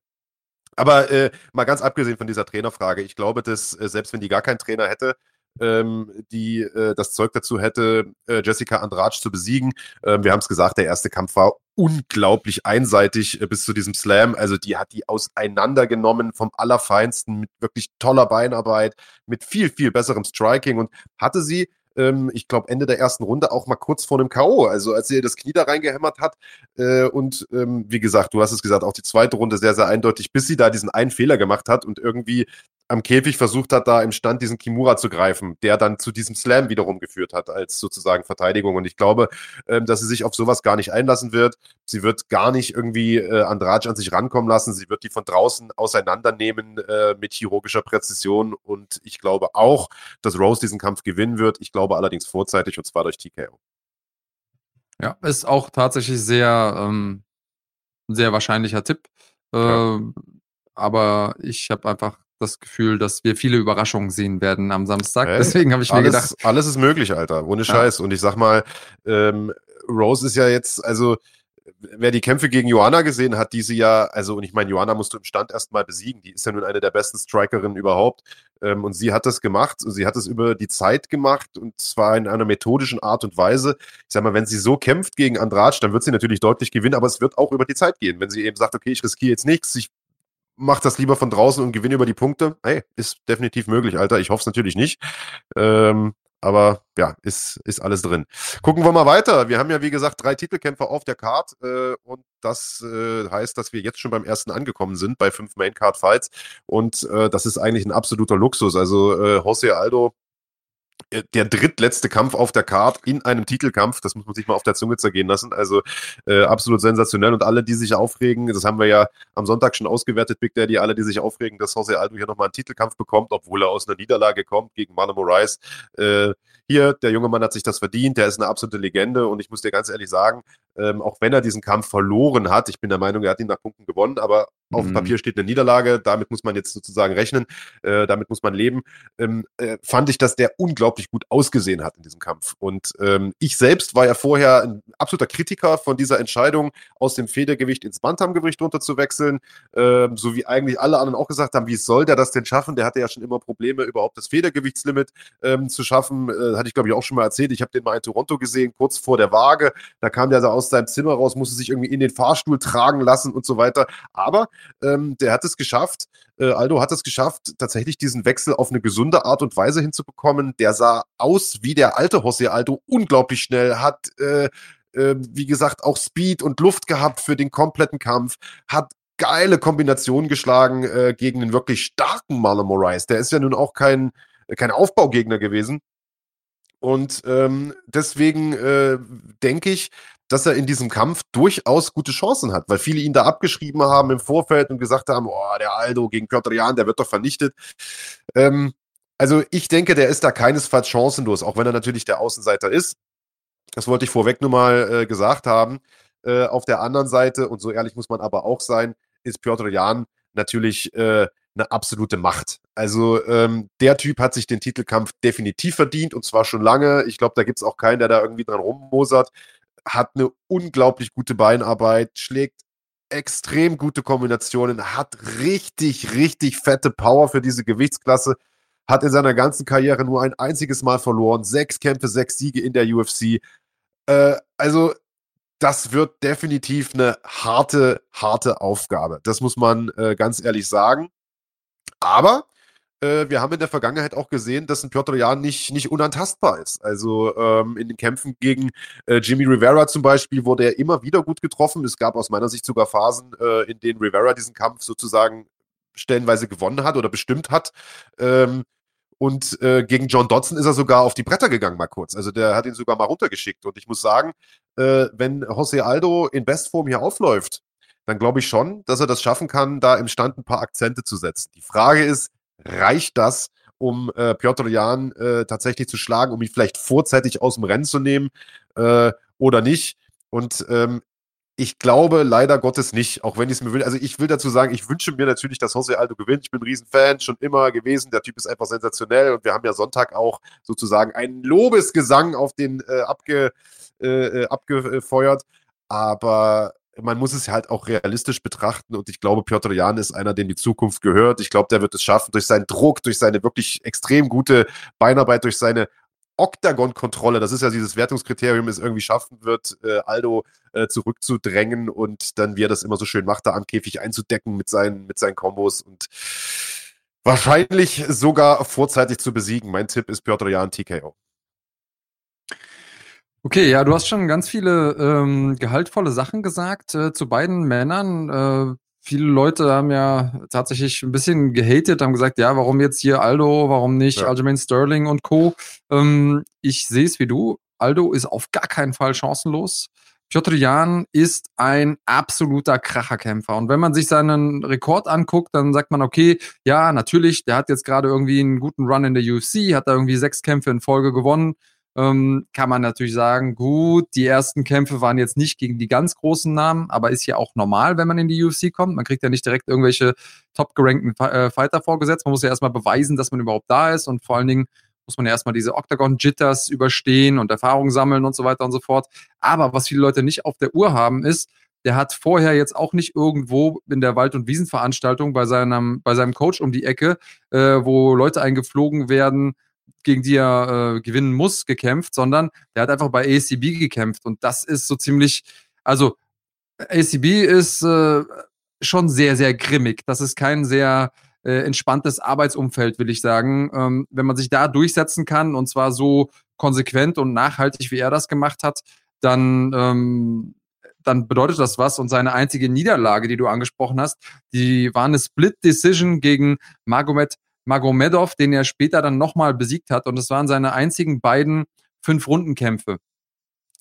Aber äh, mal ganz abgesehen von dieser Trainerfrage, ich glaube, dass äh, selbst wenn die gar keinen Trainer hätte, ähm, die äh, das Zeug dazu hätte, äh, Jessica Andrade zu besiegen. Ähm, wir haben es gesagt, der erste Kampf war unglaublich einseitig äh, bis zu diesem Slam. Also die hat die auseinandergenommen vom Allerfeinsten mit wirklich toller Beinarbeit, mit viel, viel besserem Striking und hatte sie ähm, ich glaube, Ende der ersten Runde auch mal kurz vor einem K.O., also als sie das Knie da reingehämmert hat. Äh, und ähm, wie gesagt, du hast es gesagt, auch die zweite Runde sehr, sehr eindeutig, bis sie da diesen einen Fehler gemacht hat und irgendwie am Käfig versucht hat, da im Stand diesen Kimura zu greifen, der dann zu diesem Slam wiederum geführt hat, als sozusagen Verteidigung. Und ich glaube, ähm, dass sie sich auf sowas gar nicht einlassen wird. Sie wird gar nicht irgendwie äh, Andrade an sich rankommen lassen. Sie wird die von draußen auseinandernehmen äh, mit chirurgischer Präzision. Und ich glaube auch, dass Rose diesen Kampf gewinnen wird. Ich glaube allerdings vorzeitig und zwar durch TKO. Ja, ist auch tatsächlich sehr, ähm, sehr wahrscheinlicher Tipp. Äh, ja. Ähm, aber ich habe einfach das Gefühl, dass wir viele Überraschungen sehen werden am Samstag. Hey, Deswegen habe ich alles, mir gedacht. Alles ist möglich, Alter. Ohne Scheiß. Ja. Und ich sag mal, ähm, Rose ist ja jetzt, also wer die Kämpfe gegen Joanna gesehen hat, diese ja, also und ich meine, Joanna musst du im Stand erstmal besiegen. Die ist ja nun eine der besten Strikerinnen überhaupt. Ähm, und sie hat das gemacht. Sie hat es über die Zeit gemacht und zwar in einer methodischen Art und Weise. Ich sag mal, wenn sie so kämpft gegen Andrade, dann wird sie natürlich deutlich gewinnen, aber es wird auch über die Zeit gehen. Wenn sie eben sagt, okay, ich riskiere jetzt nichts, ich mach das lieber von draußen und gewinne über die Punkte. Hey, ist definitiv möglich, Alter. Ich hoffe es natürlich nicht. Ähm, aber ja, ist, ist alles drin. Gucken wir mal weiter. Wir haben ja, wie gesagt, drei Titelkämpfer auf der Card äh, und das äh, heißt, dass wir jetzt schon beim ersten angekommen sind bei fünf Main Card Fights und äh, das ist eigentlich ein absoluter Luxus. Also äh, Jose Aldo der drittletzte Kampf auf der Card in einem Titelkampf. Das muss man sich mal auf der Zunge zergehen lassen. Also äh, absolut sensationell. Und alle, die sich aufregen, das haben wir ja am Sonntag schon ausgewertet, Big Daddy, alle, die sich aufregen, dass Jose Aldo hier nochmal einen Titelkampf bekommt, obwohl er aus einer Niederlage kommt gegen Marlon Moraes. Äh, hier, der junge Mann hat sich das verdient, der ist eine absolute Legende und ich muss dir ganz ehrlich sagen, ähm, auch wenn er diesen Kampf verloren hat, ich bin der Meinung, er hat ihn nach Punkten gewonnen, aber auf dem mhm. Papier steht eine Niederlage, damit muss man jetzt sozusagen rechnen, äh, damit muss man leben, ähm, äh, fand ich, dass der unglaublich gut ausgesehen hat in diesem Kampf. Und ähm, ich selbst war ja vorher ein absoluter Kritiker von dieser Entscheidung, aus dem Federgewicht ins Bantamgewicht runterzuwechseln, äh, so wie eigentlich alle anderen auch gesagt haben, wie soll der das denn schaffen? Der hatte ja schon immer Probleme, überhaupt das Federgewichtslimit ähm, zu schaffen. Äh, hatte ich, glaube ich, auch schon mal erzählt. Ich habe den mal in Toronto gesehen, kurz vor der Waage. Da kam der so aus seinem Zimmer raus, musste sich irgendwie in den Fahrstuhl tragen lassen und so weiter. Aber ähm, der hat es geschafft, äh, Aldo hat es geschafft, tatsächlich diesen Wechsel auf eine gesunde Art und Weise hinzubekommen. Der sah aus wie der alte José Aldo, unglaublich schnell, hat äh, äh, wie gesagt, auch Speed und Luft gehabt für den kompletten Kampf, hat geile Kombinationen geschlagen äh, gegen einen wirklich starken Marlon Moraes. Der ist ja nun auch kein, kein Aufbaugegner gewesen. Und ähm, deswegen äh, denke ich, dass er in diesem Kampf durchaus gute Chancen hat, weil viele ihn da abgeschrieben haben im Vorfeld und gesagt haben, oh, der Aldo gegen Piotr Jan, der wird doch vernichtet. Ähm, also ich denke, der ist da keinesfalls chancenlos, auch wenn er natürlich der Außenseiter ist. Das wollte ich vorweg nur mal äh, gesagt haben. Äh, auf der anderen Seite, und so ehrlich muss man aber auch sein, ist Piotr Jan natürlich äh, eine absolute Macht. Also ähm, der Typ hat sich den Titelkampf definitiv verdient und zwar schon lange. Ich glaube, da gibt es auch keinen, der da irgendwie dran rummosert hat eine unglaublich gute Beinarbeit, schlägt extrem gute Kombinationen, hat richtig, richtig fette Power für diese Gewichtsklasse, hat in seiner ganzen Karriere nur ein einziges Mal verloren, sechs Kämpfe, sechs Siege in der UFC. Äh, also das wird definitiv eine harte, harte Aufgabe. Das muss man äh, ganz ehrlich sagen. Aber wir haben in der Vergangenheit auch gesehen, dass ein Piotr Jan nicht, nicht unantastbar ist. Also ähm, in den Kämpfen gegen äh, Jimmy Rivera zum Beispiel wurde er immer wieder gut getroffen. Es gab aus meiner Sicht sogar Phasen, äh, in denen Rivera diesen Kampf sozusagen stellenweise gewonnen hat oder bestimmt hat. Ähm, und äh, gegen John Dodson ist er sogar auf die Bretter gegangen, mal kurz. Also der hat ihn sogar mal runtergeschickt. Und ich muss sagen, äh, wenn Jose Aldo in Bestform hier aufläuft, dann glaube ich schon, dass er das schaffen kann, da im Stand ein paar Akzente zu setzen. Die Frage ist, reicht das, um äh, Piotr Jan äh, tatsächlich zu schlagen, um ihn vielleicht vorzeitig aus dem Rennen zu nehmen äh, oder nicht? Und ähm, ich glaube leider Gottes nicht, auch wenn ich es mir will. Also ich will dazu sagen, ich wünsche mir natürlich, dass Jose Aldo gewinnt. Ich bin ein Riesenfan, schon immer gewesen. Der Typ ist einfach sensationell und wir haben ja Sonntag auch sozusagen einen Lobesgesang auf den äh, abge, äh, äh abgefeuert. Aber man muss es halt auch realistisch betrachten und ich glaube, Piotr Jan ist einer, dem die Zukunft gehört. Ich glaube, der wird es schaffen, durch seinen Druck, durch seine wirklich extrem gute Beinarbeit, durch seine Oktagon-Kontrolle, das ist ja dieses Wertungskriterium, es irgendwie schaffen wird, äh, Aldo äh, zurückzudrängen und dann, wie er das immer so schön macht, da am Käfig einzudecken mit seinen, mit seinen Kombos und wahrscheinlich sogar vorzeitig zu besiegen. Mein Tipp ist Piotr Jan TKO. Okay, ja, du hast schon ganz viele ähm, gehaltvolle Sachen gesagt äh, zu beiden Männern. Äh, viele Leute haben ja tatsächlich ein bisschen gehatet, haben gesagt, ja, warum jetzt hier Aldo, warum nicht ja. Aljamain Sterling und Co. Ähm, ich sehe es wie du. Aldo ist auf gar keinen Fall chancenlos. Piotr Jan ist ein absoluter Kracherkämpfer. Und wenn man sich seinen Rekord anguckt, dann sagt man, okay, ja, natürlich, der hat jetzt gerade irgendwie einen guten Run in der UFC, hat da irgendwie sechs Kämpfe in Folge gewonnen ähm, kann man natürlich sagen, gut, die ersten Kämpfe waren jetzt nicht gegen die ganz großen Namen, aber ist ja auch normal, wenn man in die UFC kommt. Man kriegt ja nicht direkt irgendwelche top gerankten äh, Fighter vorgesetzt. Man muss ja erstmal beweisen, dass man überhaupt da ist und vor allen Dingen muss man ja erstmal diese Octagon-Jitters überstehen und Erfahrung sammeln und so weiter und so fort. Aber was viele Leute nicht auf der Uhr haben, ist, der hat vorher jetzt auch nicht irgendwo in der Wald- und Wiesenveranstaltung bei seinem, bei seinem Coach um die Ecke, äh, wo Leute eingeflogen werden, gegen die er äh, gewinnen muss, gekämpft, sondern der hat einfach bei ACB gekämpft. Und das ist so ziemlich, also ACB ist äh, schon sehr, sehr grimmig. Das ist kein sehr äh, entspanntes Arbeitsumfeld, will ich sagen. Ähm, wenn man sich da durchsetzen kann und zwar so konsequent und nachhaltig, wie er das gemacht hat, dann, ähm, dann bedeutet das was. Und seine einzige Niederlage, die du angesprochen hast, die war eine Split Decision gegen Magomed Magomedov, den er später dann nochmal besiegt hat. Und das waren seine einzigen beiden Fünf-Runden-Kämpfe.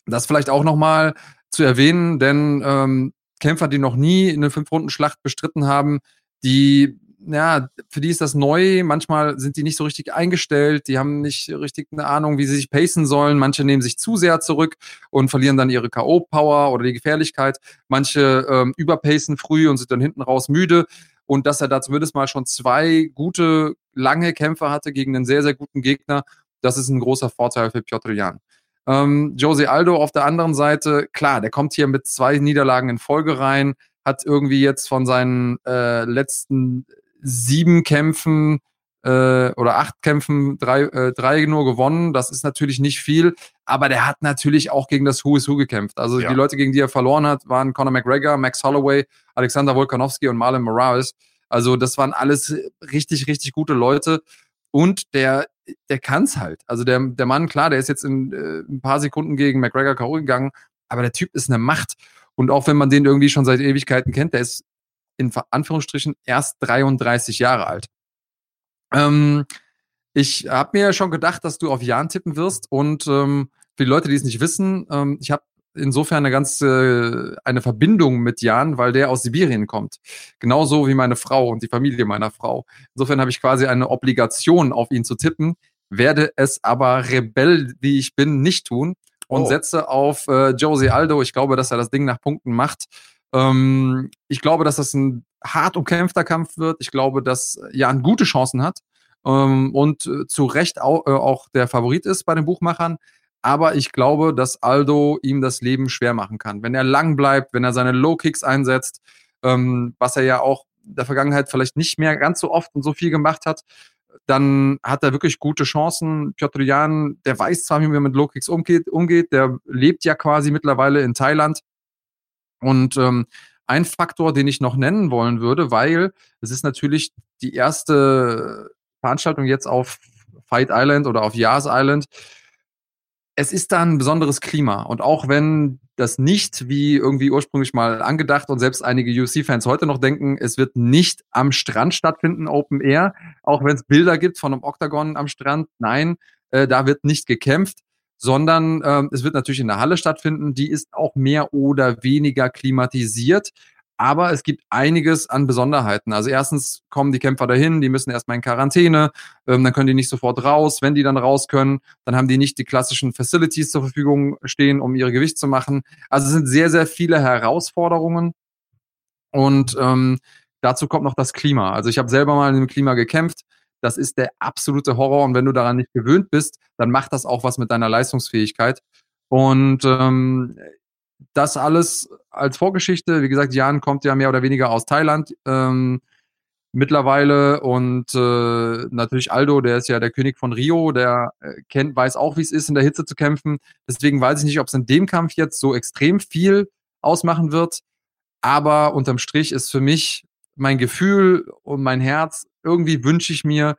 Das vielleicht auch nochmal zu erwähnen, denn ähm, Kämpfer, die noch nie eine Fünf-Runden-Schlacht bestritten haben, die, ja, für die ist das neu. Manchmal sind die nicht so richtig eingestellt, die haben nicht richtig eine Ahnung, wie sie sich pacen sollen. Manche nehmen sich zu sehr zurück und verlieren dann ihre K.O.-Power oder die Gefährlichkeit. Manche ähm, überpacen früh und sind dann hinten raus müde und dass er da zumindest mal schon zwei gute, lange Kämpfe hatte gegen einen sehr, sehr guten Gegner, das ist ein großer Vorteil für Piotr Jan. Ähm, Jose Aldo auf der anderen Seite, klar, der kommt hier mit zwei Niederlagen in Folge rein, hat irgendwie jetzt von seinen äh, letzten sieben Kämpfen äh, oder acht Kämpfen drei, äh, drei nur gewonnen. Das ist natürlich nicht viel, aber der hat natürlich auch gegen das Who is Who gekämpft. Also ja. die Leute, gegen die er verloren hat, waren Conor McGregor, Max Holloway, Alexander Volkanovski und Marlon Morales. Also das waren alles richtig, richtig gute Leute. Und der, der kann's halt. Also der, der Mann, klar, der ist jetzt in äh, ein paar Sekunden gegen McGregor K.O. gegangen, aber der Typ ist eine Macht. Und auch wenn man den irgendwie schon seit Ewigkeiten kennt, der ist in Anführungsstrichen erst 33 Jahre alt. Ähm, ich habe mir schon gedacht, dass du auf Jan tippen wirst und ähm, für die Leute, die es nicht wissen, ähm, ich habe insofern eine ganz äh, eine Verbindung mit Jan, weil der aus Sibirien kommt. Genauso wie meine Frau und die Familie meiner Frau. Insofern habe ich quasi eine Obligation, auf ihn zu tippen, werde es aber Rebell, wie ich bin, nicht tun und oh. setze auf äh, Jose Aldo. Ich glaube, dass er das Ding nach Punkten macht. Ähm, ich glaube, dass das ein hart umkämpfter Kampf wird. Ich glaube, dass Jan gute Chancen hat ähm, und äh, zu Recht auch, äh, auch der Favorit ist bei den Buchmachern. Aber ich glaube, dass Aldo ihm das Leben schwer machen kann. Wenn er lang bleibt, wenn er seine Low Kicks einsetzt, ähm, was er ja auch in der Vergangenheit vielleicht nicht mehr ganz so oft und so viel gemacht hat, dann hat er wirklich gute Chancen. Piotr Jan, der weiß zwar, wie man mit Low Kicks umgeht, umgeht, der lebt ja quasi mittlerweile in Thailand. Und ähm, ein Faktor, den ich noch nennen wollen würde, weil es ist natürlich die erste Veranstaltung jetzt auf Fight Island oder auf Yas Island. Es ist da ein besonderes Klima. Und auch wenn das nicht wie irgendwie ursprünglich mal angedacht und selbst einige UFC-Fans heute noch denken, es wird nicht am Strand stattfinden, Open Air, auch wenn es Bilder gibt von einem Oktagon am Strand. Nein, äh, da wird nicht gekämpft sondern ähm, es wird natürlich in der Halle stattfinden. Die ist auch mehr oder weniger klimatisiert. Aber es gibt einiges an Besonderheiten. Also erstens kommen die Kämpfer dahin, die müssen erstmal in Quarantäne, ähm, dann können die nicht sofort raus. Wenn die dann raus können, dann haben die nicht die klassischen Facilities zur Verfügung stehen, um ihre Gewicht zu machen. Also es sind sehr, sehr viele Herausforderungen. Und ähm, dazu kommt noch das Klima. Also ich habe selber mal in dem Klima gekämpft das ist der absolute Horror. Und wenn du daran nicht gewöhnt bist, dann macht das auch was mit deiner Leistungsfähigkeit. Und ähm, das alles als Vorgeschichte. Wie gesagt, Jan kommt ja mehr oder weniger aus Thailand ähm, mittlerweile und äh, natürlich Aldo, der ist ja der König von Rio, der äh, kennt, weiß auch, wie es ist, in der Hitze zu kämpfen. Deswegen weiß ich nicht, ob es in dem Kampf jetzt so extrem viel ausmachen wird. Aber unterm Strich ist für mich mein Gefühl und mein Herz, irgendwie wünsche ich mir,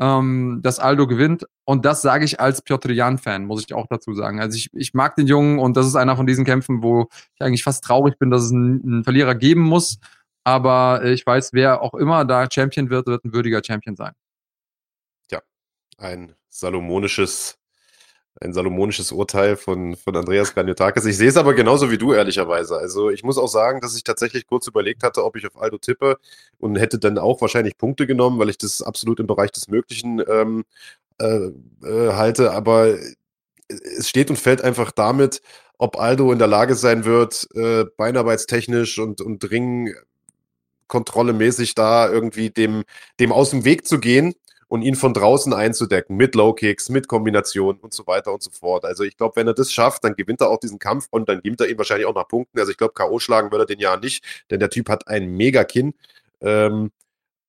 ähm, dass Aldo gewinnt. Und das sage ich als Piotr Jan-Fan, muss ich auch dazu sagen. Also ich, ich mag den Jungen und das ist einer von diesen Kämpfen, wo ich eigentlich fast traurig bin, dass es einen, einen Verlierer geben muss. Aber ich weiß, wer auch immer da Champion wird, wird ein würdiger Champion sein. Ja, ein salomonisches ein salomonisches Urteil von, von Andreas Graniotakis. Ich sehe es aber genauso wie du, ehrlicherweise. Also ich muss auch sagen, dass ich tatsächlich kurz überlegt hatte, ob ich auf Aldo tippe und hätte dann auch wahrscheinlich Punkte genommen, weil ich das absolut im Bereich des Möglichen ähm, äh, äh, halte. Aber es steht und fällt einfach damit, ob Aldo in der Lage sein wird, äh, beinarbeitstechnisch und, und Ringkontrolle mäßig da irgendwie dem, dem aus dem Weg zu gehen und ihn von draußen einzudecken mit Low Kicks, mit Kombinationen und so weiter und so fort. Also ich glaube, wenn er das schafft, dann gewinnt er auch diesen Kampf und dann gewinnt er ihn wahrscheinlich auch nach Punkten. Also ich glaube, K.O. schlagen würde er den ja nicht, denn der Typ hat ein mega Kinn. Ähm,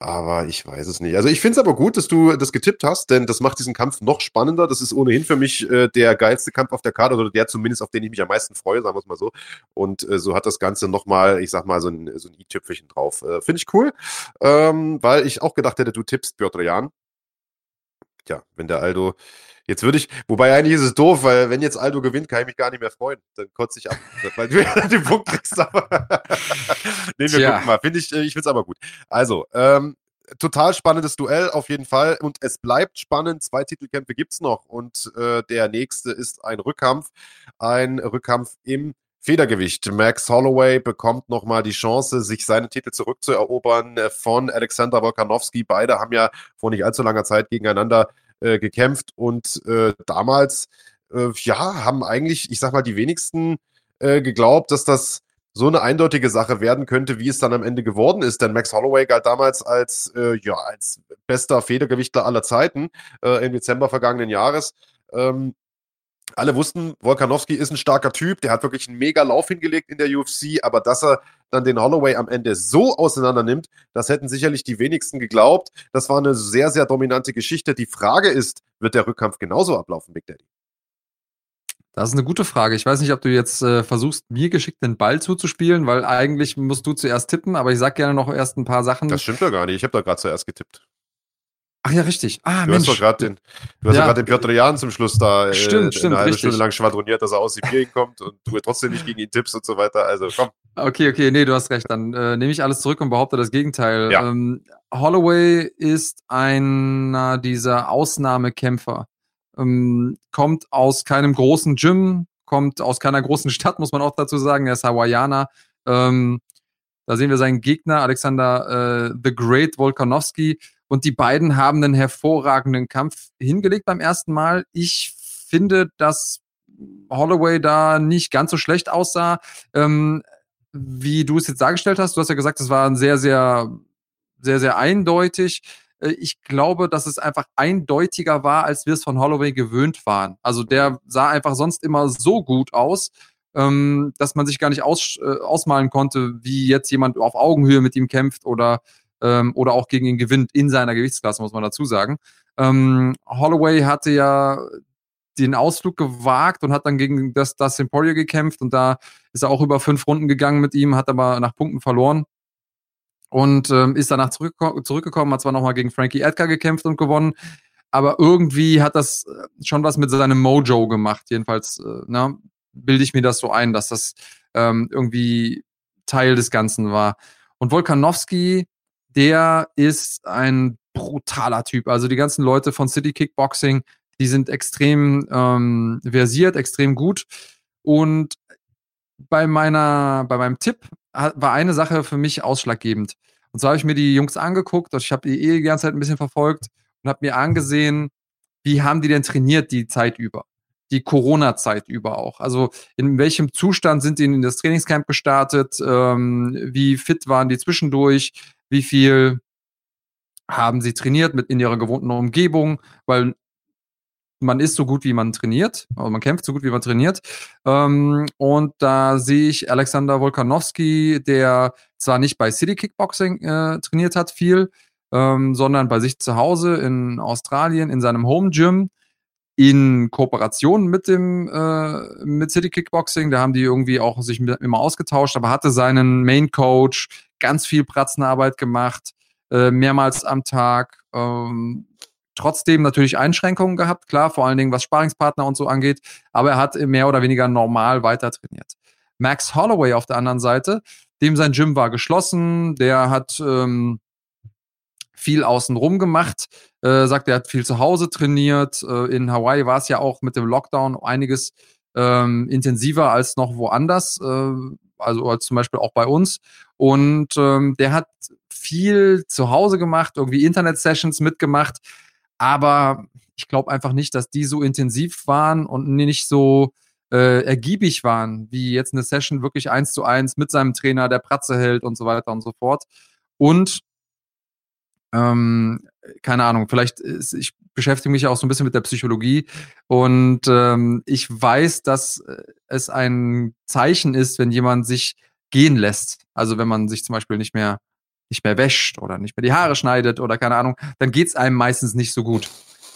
aber ich weiß es nicht. Also ich finde es aber gut, dass du das getippt hast, denn das macht diesen Kampf noch spannender. Das ist ohnehin für mich äh, der geilste Kampf auf der Karte oder der zumindest, auf den ich mich am meisten freue, sagen wir es mal so. Und äh, so hat das Ganze nochmal, ich sag mal, so ein, so ein i-Tüpfelchen drauf. Äh, finde ich cool, ähm, weil ich auch gedacht hätte, du tippst Jan ja, wenn der Aldo. Jetzt würde ich, wobei eigentlich ist es doof, weil wenn jetzt Aldo gewinnt, kann ich mich gar nicht mehr freuen. Dann kotze ich ab, weil du ja den Punkt kriegst. Aber nee, wir Tja. gucken mal. Finde ich, äh, ich finde es aber gut. Also, ähm, total spannendes Duell auf jeden Fall und es bleibt spannend. Zwei Titelkämpfe gibt es noch und äh, der nächste ist ein Rückkampf. Ein Rückkampf im Federgewicht. Max Holloway bekommt nochmal die Chance, sich seinen Titel zurückzuerobern äh, von Alexander Volkanovski. Beide haben ja vor nicht allzu langer Zeit gegeneinander äh, gekämpft und äh, damals, äh, ja, haben eigentlich, ich sag mal, die wenigsten äh, geglaubt, dass das so eine eindeutige Sache werden könnte, wie es dann am Ende geworden ist. Denn Max Holloway galt damals als, äh, ja, als bester Federgewichtler aller Zeiten im Dezember vergangenen Jahres. Ähm, alle wussten, Volkanowski ist ein starker Typ, der hat wirklich einen mega Lauf hingelegt in der UFC, aber dass er dann den Holloway am Ende so auseinander nimmt, das hätten sicherlich die wenigsten geglaubt. Das war eine sehr, sehr dominante Geschichte. Die Frage ist, wird der Rückkampf genauso ablaufen, Big Daddy? Das ist eine gute Frage. Ich weiß nicht, ob du jetzt äh, versuchst, mir geschickt den Ball zuzuspielen, weil eigentlich musst du zuerst tippen, aber ich sag gerne noch erst ein paar Sachen. Das stimmt ja gar nicht. Ich habe da gerade zuerst getippt. Ach ja, richtig. Ah, du Mensch. hast doch gerade den, du hast ja. gerade den Piotr Jan zum Schluss da stimmt, äh, stimmt, eine halbe richtig. Stunde lang schwadroniert, dass er aus Sibirien kommt und du trotzdem nicht gegen ihn tippst und so weiter. Also komm. Okay, okay, nee, du hast recht. Dann äh, nehme ich alles zurück und behaupte das Gegenteil. Ja. Ähm, Holloway ist einer dieser Ausnahmekämpfer. Ähm, kommt aus keinem großen Gym, kommt aus keiner großen Stadt, muss man auch dazu sagen. Er ist Hawaiianer. Ähm, da sehen wir seinen Gegner, Alexander äh, The Great Volkanovski und die beiden haben einen hervorragenden Kampf hingelegt beim ersten Mal. Ich finde, dass Holloway da nicht ganz so schlecht aussah, ähm, wie du es jetzt dargestellt hast. Du hast ja gesagt, es war sehr, sehr, sehr, sehr eindeutig. Äh, ich glaube, dass es einfach eindeutiger war, als wir es von Holloway gewöhnt waren. Also der sah einfach sonst immer so gut aus, ähm, dass man sich gar nicht aus, äh, ausmalen konnte, wie jetzt jemand auf Augenhöhe mit ihm kämpft oder ähm, oder auch gegen ihn gewinnt in seiner Gewichtsklasse, muss man dazu sagen. Ähm, Holloway hatte ja den Ausflug gewagt und hat dann gegen das, das Emporio gekämpft und da ist er auch über fünf Runden gegangen mit ihm, hat aber nach Punkten verloren und ähm, ist danach zurück, zurückgekommen, hat zwar nochmal gegen Frankie Edgar gekämpft und gewonnen, aber irgendwie hat das äh, schon was mit seinem Mojo gemacht. Jedenfalls äh, na, bilde ich mir das so ein, dass das ähm, irgendwie Teil des Ganzen war. Und Volkanowski, der ist ein brutaler Typ. Also die ganzen Leute von City Kickboxing, die sind extrem ähm, versiert, extrem gut. Und bei meiner, bei meinem Tipp war eine Sache für mich ausschlaggebend. Und zwar habe ich mir die Jungs angeguckt, also ich habe die eh die ganze Zeit ein bisschen verfolgt und habe mir angesehen, wie haben die denn trainiert die Zeit über? Die Corona-Zeit über auch. Also in welchem Zustand sind die in das Trainingscamp gestartet? Ähm, wie fit waren die zwischendurch? Wie viel haben sie trainiert mit in ihrer gewohnten Umgebung? Weil man ist so gut, wie man trainiert, also man kämpft so gut, wie man trainiert. Ähm, und da sehe ich Alexander Wolkanowski, der zwar nicht bei City Kickboxing äh, trainiert hat viel, ähm, sondern bei sich zu Hause in Australien in seinem Home Gym in Kooperation mit dem äh, mit City Kickboxing. Da haben die irgendwie auch sich immer ausgetauscht, aber hatte seinen Main Coach ganz viel Pratzenarbeit gemacht, äh, mehrmals am Tag. Ähm, trotzdem natürlich Einschränkungen gehabt, klar, vor allen Dingen was Sparingspartner und so angeht, aber er hat mehr oder weniger normal weiter trainiert. Max Holloway auf der anderen Seite, dem sein Gym war geschlossen, der hat ähm, viel außenrum gemacht, äh, sagt, er hat viel zu Hause trainiert. Äh, in Hawaii war es ja auch mit dem Lockdown einiges ähm, intensiver als noch woanders, äh, also als zum Beispiel auch bei uns. Und ähm, der hat viel zu Hause gemacht, irgendwie Internet-Sessions mitgemacht, aber ich glaube einfach nicht, dass die so intensiv waren und nicht so äh, ergiebig waren, wie jetzt eine Session wirklich eins zu eins mit seinem Trainer, der Pratze hält und so weiter und so fort. Und ähm, keine Ahnung, vielleicht ist, ich beschäftige mich auch so ein bisschen mit der Psychologie und ähm, ich weiß, dass äh, es ein Zeichen ist, wenn jemand sich gehen lässt. Also wenn man sich zum Beispiel nicht mehr nicht mehr wäscht oder nicht mehr die Haare schneidet oder keine Ahnung, dann geht's einem meistens nicht so gut.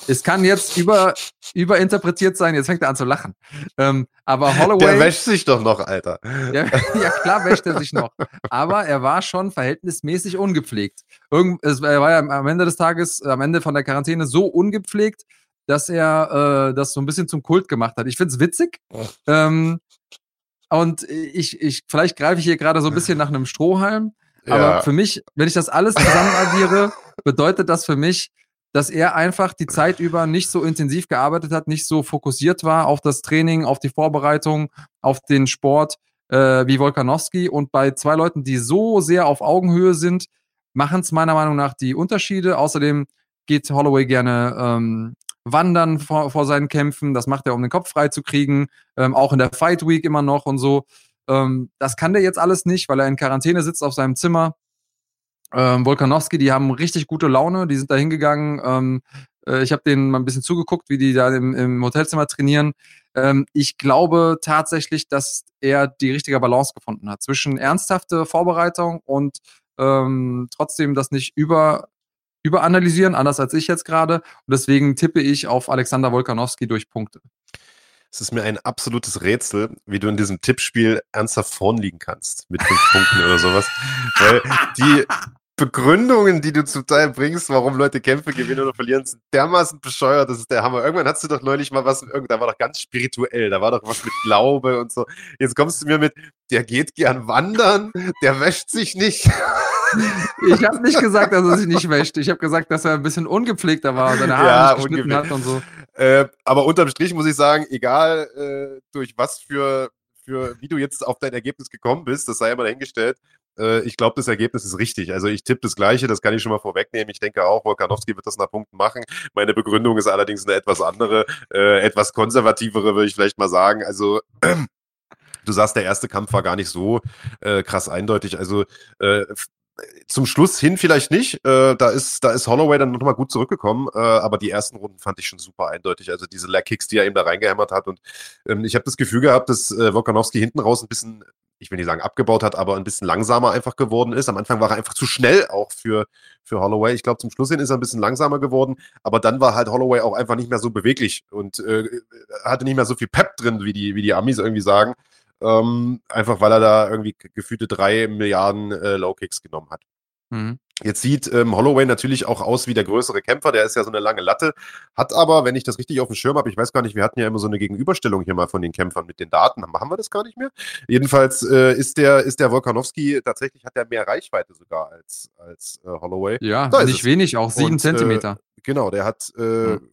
Es kann jetzt über, überinterpretiert sein, jetzt fängt er an zu lachen. Ähm, aber Holloway. Der wäscht sich doch noch, Alter. Ja, ja, klar wäscht er sich noch. Aber er war schon verhältnismäßig ungepflegt. Irgend, es, er war ja am Ende des Tages, am Ende von der Quarantäne so ungepflegt, dass er äh, das so ein bisschen zum Kult gemacht hat. Ich find's witzig. Ähm, und ich, ich, vielleicht greife ich hier gerade so ein bisschen nach einem Strohhalm. Aber ja. für mich, wenn ich das alles zusammen addiere, bedeutet das für mich, dass er einfach die Zeit über nicht so intensiv gearbeitet hat, nicht so fokussiert war auf das Training, auf die Vorbereitung, auf den Sport äh, wie Volkanowski. Und bei zwei Leuten, die so sehr auf Augenhöhe sind, machen es meiner Meinung nach die Unterschiede. Außerdem geht Holloway gerne ähm, wandern vor, vor seinen Kämpfen. Das macht er, um den Kopf frei zu kriegen. Ähm, auch in der Fight Week immer noch und so. Ähm, das kann der jetzt alles nicht, weil er in Quarantäne sitzt auf seinem Zimmer. Ähm, Volkanowski, die haben richtig gute Laune, die sind da hingegangen. Ähm, äh, ich habe denen mal ein bisschen zugeguckt, wie die da im, im Hotelzimmer trainieren. Ähm, ich glaube tatsächlich, dass er die richtige Balance gefunden hat zwischen ernsthafte Vorbereitung und ähm, trotzdem das nicht über überanalysieren, anders als ich jetzt gerade. Und deswegen tippe ich auf Alexander Volkanowski durch Punkte. Es ist mir ein absolutes Rätsel, wie du in diesem Tippspiel ernsthaft vorn liegen kannst mit fünf Punkten oder sowas. Weil die Begründungen, die du zum Teil bringst, warum Leute Kämpfe gewinnen oder verlieren, sind dermaßen bescheuert. Das ist der Hammer. Irgendwann hast du doch neulich mal was, da war doch ganz spirituell, da war doch was mit Glaube und so. Jetzt kommst du mir mit, der geht gern wandern, der wäscht sich nicht. Ich habe nicht gesagt, dass er sich nicht wäscht. Ich habe gesagt, dass er ein bisschen ungepflegter war und seine Haare ja, nicht geschnitten hat und so. Äh, aber unterm Strich muss ich sagen, egal äh, durch was für, für, wie du jetzt auf dein Ergebnis gekommen bist, das sei immer dahingestellt. Äh, ich glaube, das Ergebnis ist richtig. Also ich tippe das Gleiche, das kann ich schon mal vorwegnehmen. Ich denke auch, Wolkanowski wird das nach Punkten machen. Meine Begründung ist allerdings eine etwas andere, äh, etwas konservativere, würde ich vielleicht mal sagen. Also Du sagst, der erste Kampf war gar nicht so äh, krass eindeutig. Also äh, zum Schluss hin vielleicht nicht. Äh, da ist da ist Holloway dann nochmal gut zurückgekommen, äh, aber die ersten Runden fand ich schon super eindeutig. Also diese Leg Kicks, die er ihm da reingehämmert hat und ähm, ich habe das Gefühl gehabt, dass äh, Wokanowski hinten raus ein bisschen ich will nicht sagen abgebaut hat, aber ein bisschen langsamer einfach geworden ist. Am Anfang war er einfach zu schnell auch für, für Holloway. Ich glaube, zum Schluss hin ist er ein bisschen langsamer geworden, aber dann war halt Holloway auch einfach nicht mehr so beweglich und äh, hatte nicht mehr so viel Pep drin, wie die, wie die Amis irgendwie sagen. Ähm, einfach weil er da irgendwie gefühlte drei Milliarden äh, Low Kicks genommen hat. Mhm. Jetzt sieht ähm, Holloway natürlich auch aus wie der größere Kämpfer, der ist ja so eine lange Latte, hat aber, wenn ich das richtig auf dem Schirm habe, ich weiß gar nicht, wir hatten ja immer so eine Gegenüberstellung hier mal von den Kämpfern mit den Daten, machen wir das gar nicht mehr? Jedenfalls äh, ist der, ist der Volkanowski, tatsächlich hat er mehr Reichweite sogar als, als äh, Holloway. Ja, da nicht wenig, auch sieben Und, äh, Zentimeter. genau, der hat, äh, mhm.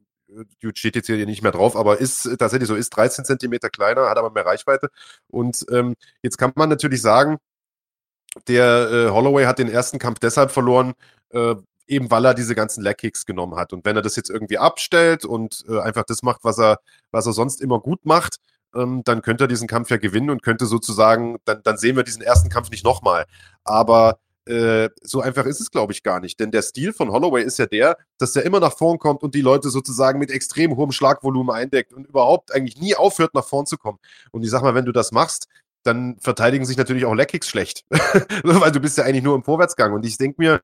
steht jetzt hier nicht mehr drauf, aber ist tatsächlich so, ist 13 Zentimeter kleiner, hat aber mehr Reichweite. Und ähm, jetzt kann man natürlich sagen, der äh, Holloway hat den ersten Kampf deshalb verloren, äh, eben weil er diese ganzen Leg-Kicks genommen hat. Und wenn er das jetzt irgendwie abstellt und äh, einfach das macht, was er, was er sonst immer gut macht, ähm, dann könnte er diesen Kampf ja gewinnen und könnte sozusagen, dann, dann sehen wir diesen ersten Kampf nicht nochmal. Aber äh, so einfach ist es, glaube ich, gar nicht. Denn der Stil von Holloway ist ja der, dass er immer nach vorn kommt und die Leute sozusagen mit extrem hohem Schlagvolumen eindeckt und überhaupt eigentlich nie aufhört, nach vorn zu kommen. Und ich sag mal, wenn du das machst, dann verteidigen sich natürlich auch Leckkicks schlecht. Weil du bist ja eigentlich nur im Vorwärtsgang. Und ich denke mir,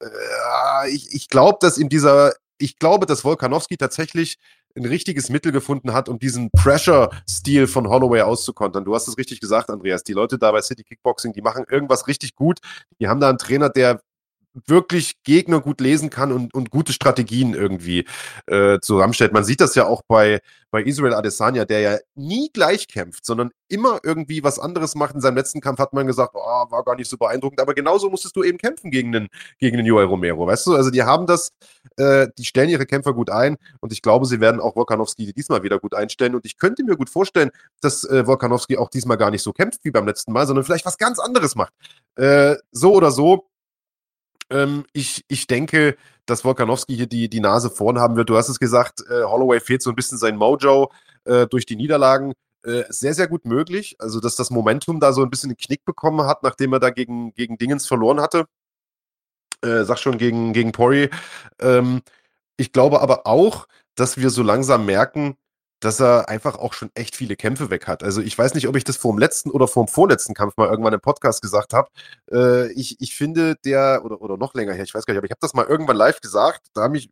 äh, ich, ich glaube, dass in dieser, ich glaube, dass Volkanowski tatsächlich ein richtiges Mittel gefunden hat, um diesen Pressure-Stil von Holloway auszukontern. Du hast es richtig gesagt, Andreas. Die Leute da bei City Kickboxing, die machen irgendwas richtig gut. Die haben da einen Trainer, der wirklich Gegner gut lesen kann und, und gute Strategien irgendwie äh, zusammenstellt. Man sieht das ja auch bei, bei Israel Adesanya, der ja nie gleich kämpft, sondern immer irgendwie was anderes macht. In seinem letzten Kampf hat man gesagt, oh, war gar nicht so beeindruckend, aber genauso musstest du eben kämpfen gegen den, gegen den Joel Romero, weißt du? Also die haben das, äh, die stellen ihre Kämpfer gut ein und ich glaube, sie werden auch Volkanowski diesmal wieder gut einstellen und ich könnte mir gut vorstellen, dass äh, Volkanowski auch diesmal gar nicht so kämpft wie beim letzten Mal, sondern vielleicht was ganz anderes macht. Äh, so oder so, ähm, ich, ich denke, dass Volkanowski hier die, die Nase vorn haben wird. Du hast es gesagt, äh, Holloway fehlt so ein bisschen sein Mojo äh, durch die Niederlagen. Äh, sehr, sehr gut möglich. Also, dass das Momentum da so ein bisschen einen Knick bekommen hat, nachdem er da gegen, gegen Dingens verloren hatte. Äh, sag schon gegen, gegen Pori. Ähm, ich glaube aber auch, dass wir so langsam merken, dass er einfach auch schon echt viele Kämpfe weg hat. Also ich weiß nicht, ob ich das vor dem letzten oder vor dem vorletzten Kampf mal irgendwann im Podcast gesagt habe. Äh, ich, ich finde der, oder, oder noch länger her, ich weiß gar nicht, aber ich habe das mal irgendwann live gesagt, da habe ich,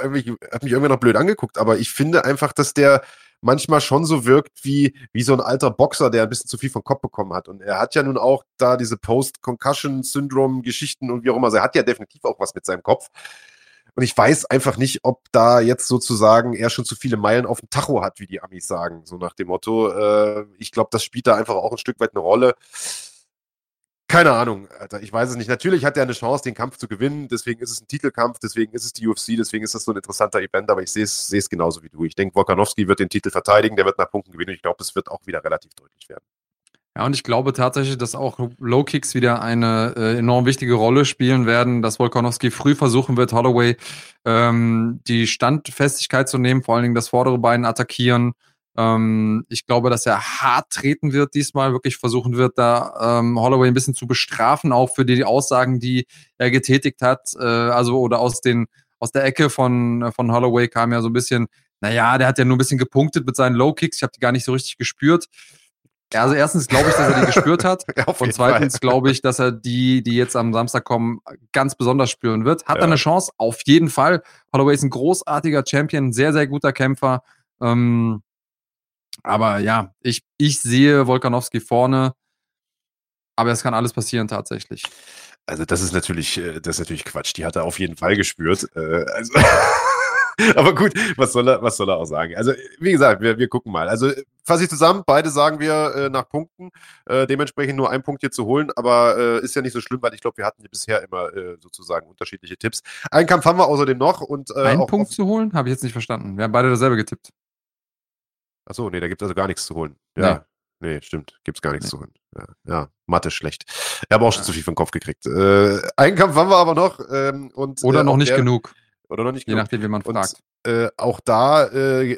irgendwie, hat mich irgendwann noch blöd angeguckt, aber ich finde einfach, dass der manchmal schon so wirkt wie, wie so ein alter Boxer, der ein bisschen zu viel vom Kopf bekommen hat. Und er hat ja nun auch da diese Post-Concussion-Syndrom-Geschichten und wie auch immer. Also er hat ja definitiv auch was mit seinem Kopf. Und ich weiß einfach nicht, ob da jetzt sozusagen er schon zu viele Meilen auf dem Tacho hat, wie die Amis sagen. So nach dem Motto, äh, ich glaube, das spielt da einfach auch ein Stück weit eine Rolle. Keine Ahnung, Alter, ich weiß es nicht. Natürlich hat er eine Chance, den Kampf zu gewinnen, deswegen ist es ein Titelkampf, deswegen ist es die UFC, deswegen ist das so ein interessanter Event, aber ich sehe es genauso wie du. Ich denke, Volkanowski wird den Titel verteidigen, der wird nach Punkten gewinnen. Ich glaube, es wird auch wieder relativ deutlich werden. Ja, und ich glaube tatsächlich, dass auch Low Kicks wieder eine äh, enorm wichtige Rolle spielen werden, dass Volkanowski früh versuchen wird, Holloway ähm, die Standfestigkeit zu nehmen, vor allen Dingen das vordere Bein attackieren. Ähm, ich glaube, dass er hart treten wird diesmal, wirklich versuchen wird, da ähm, Holloway ein bisschen zu bestrafen, auch für die Aussagen, die er getätigt hat. Äh, also, oder aus den aus der Ecke von, von Holloway kam ja so ein bisschen, naja, der hat ja nur ein bisschen gepunktet mit seinen Low Kicks. Ich habe die gar nicht so richtig gespürt. Ja, also erstens glaube ich, dass er die gespürt hat. ja, und zweitens glaube ich, dass er die, die jetzt am Samstag kommen, ganz besonders spüren wird. Hat ja. er eine Chance? Auf jeden Fall. Holloway ist ein großartiger Champion, sehr, sehr guter Kämpfer. Ähm, aber ja, ich, ich sehe Volkanowski vorne. Aber es kann alles passieren tatsächlich. Also das ist natürlich, äh, das ist natürlich Quatsch. Die hat er auf jeden Fall gespürt. Äh, also Aber gut, was soll er, was soll er auch sagen? Also, wie gesagt, wir, wir gucken mal. Also, fasse ich zusammen, beide sagen wir äh, nach Punkten. Äh, dementsprechend nur ein Punkt hier zu holen, aber äh, ist ja nicht so schlimm, weil ich glaube, wir hatten bisher immer äh, sozusagen unterschiedliche Tipps. Einen Kampf haben wir außerdem noch und. Äh, Einen Punkt zu holen? Habe ich jetzt nicht verstanden. Wir haben beide dasselbe getippt. Achso, nee, da gibt es also gar nichts zu holen. Ja. Nee, nee stimmt. Gibt es gar nichts nee. zu holen. Ja, ja, Mathe schlecht. Ich habe auch schon ja. zu viel vom Kopf gekriegt. Äh, einen Kampf haben wir aber noch. Ähm, und, Oder noch nicht der, genug. Oder noch nicht? Je nachdem, wie man fragt. Und, äh, auch da, äh,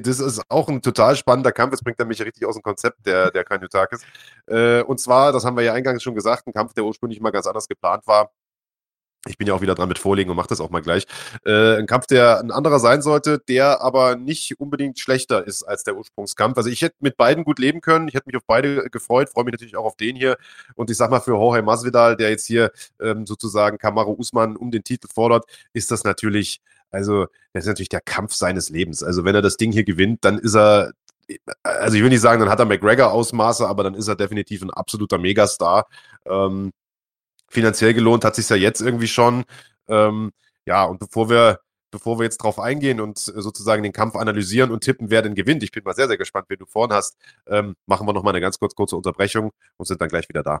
das ist auch ein total spannender Kampf. Jetzt bringt er mich richtig aus dem Konzept, der, der Kanyotakis. Äh, und zwar, das haben wir ja eingangs schon gesagt, ein Kampf, der ursprünglich mal ganz anders geplant war. Ich bin ja auch wieder dran mit Vorlegen und mache das auch mal gleich. Äh, ein Kampf, der ein anderer sein sollte, der aber nicht unbedingt schlechter ist als der Ursprungskampf. Also ich hätte mit beiden gut leben können. Ich hätte mich auf beide gefreut, freue mich natürlich auch auf den hier. Und ich sag mal, für Jorge Masvidal, der jetzt hier ähm, sozusagen Kamaru Usman um den Titel fordert, ist das natürlich, also das ist natürlich der Kampf seines Lebens. Also wenn er das Ding hier gewinnt, dann ist er also ich will nicht sagen, dann hat er McGregor-Ausmaße, aber dann ist er definitiv ein absoluter Megastar. Ähm, finanziell gelohnt hat sich ja jetzt irgendwie schon. Ähm, ja, und bevor wir, bevor wir jetzt drauf eingehen und sozusagen den Kampf analysieren und tippen, wer denn gewinnt, ich bin mal sehr, sehr gespannt, wen du vorn hast, ähm, machen wir nochmal eine ganz kurz, kurze Unterbrechung und sind dann gleich wieder da.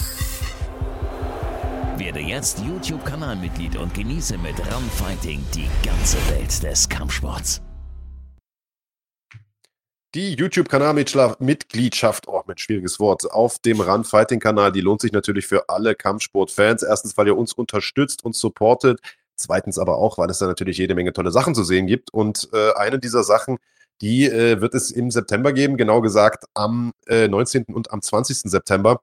Werde jetzt YouTube-Kanalmitglied und genieße mit Run Fighting die ganze Welt des Kampfsports. Die YouTube-Kanalmitgliedschaft, oh, mit schwieriges Wort, auf dem Run Fighting Kanal, die lohnt sich natürlich für alle Kampfsport-Fans. Erstens, weil ihr uns unterstützt und supportet. Zweitens aber auch, weil es da natürlich jede Menge tolle Sachen zu sehen gibt. Und äh, eine dieser Sachen, die äh, wird es im September geben, genau gesagt am äh, 19. und am 20. September.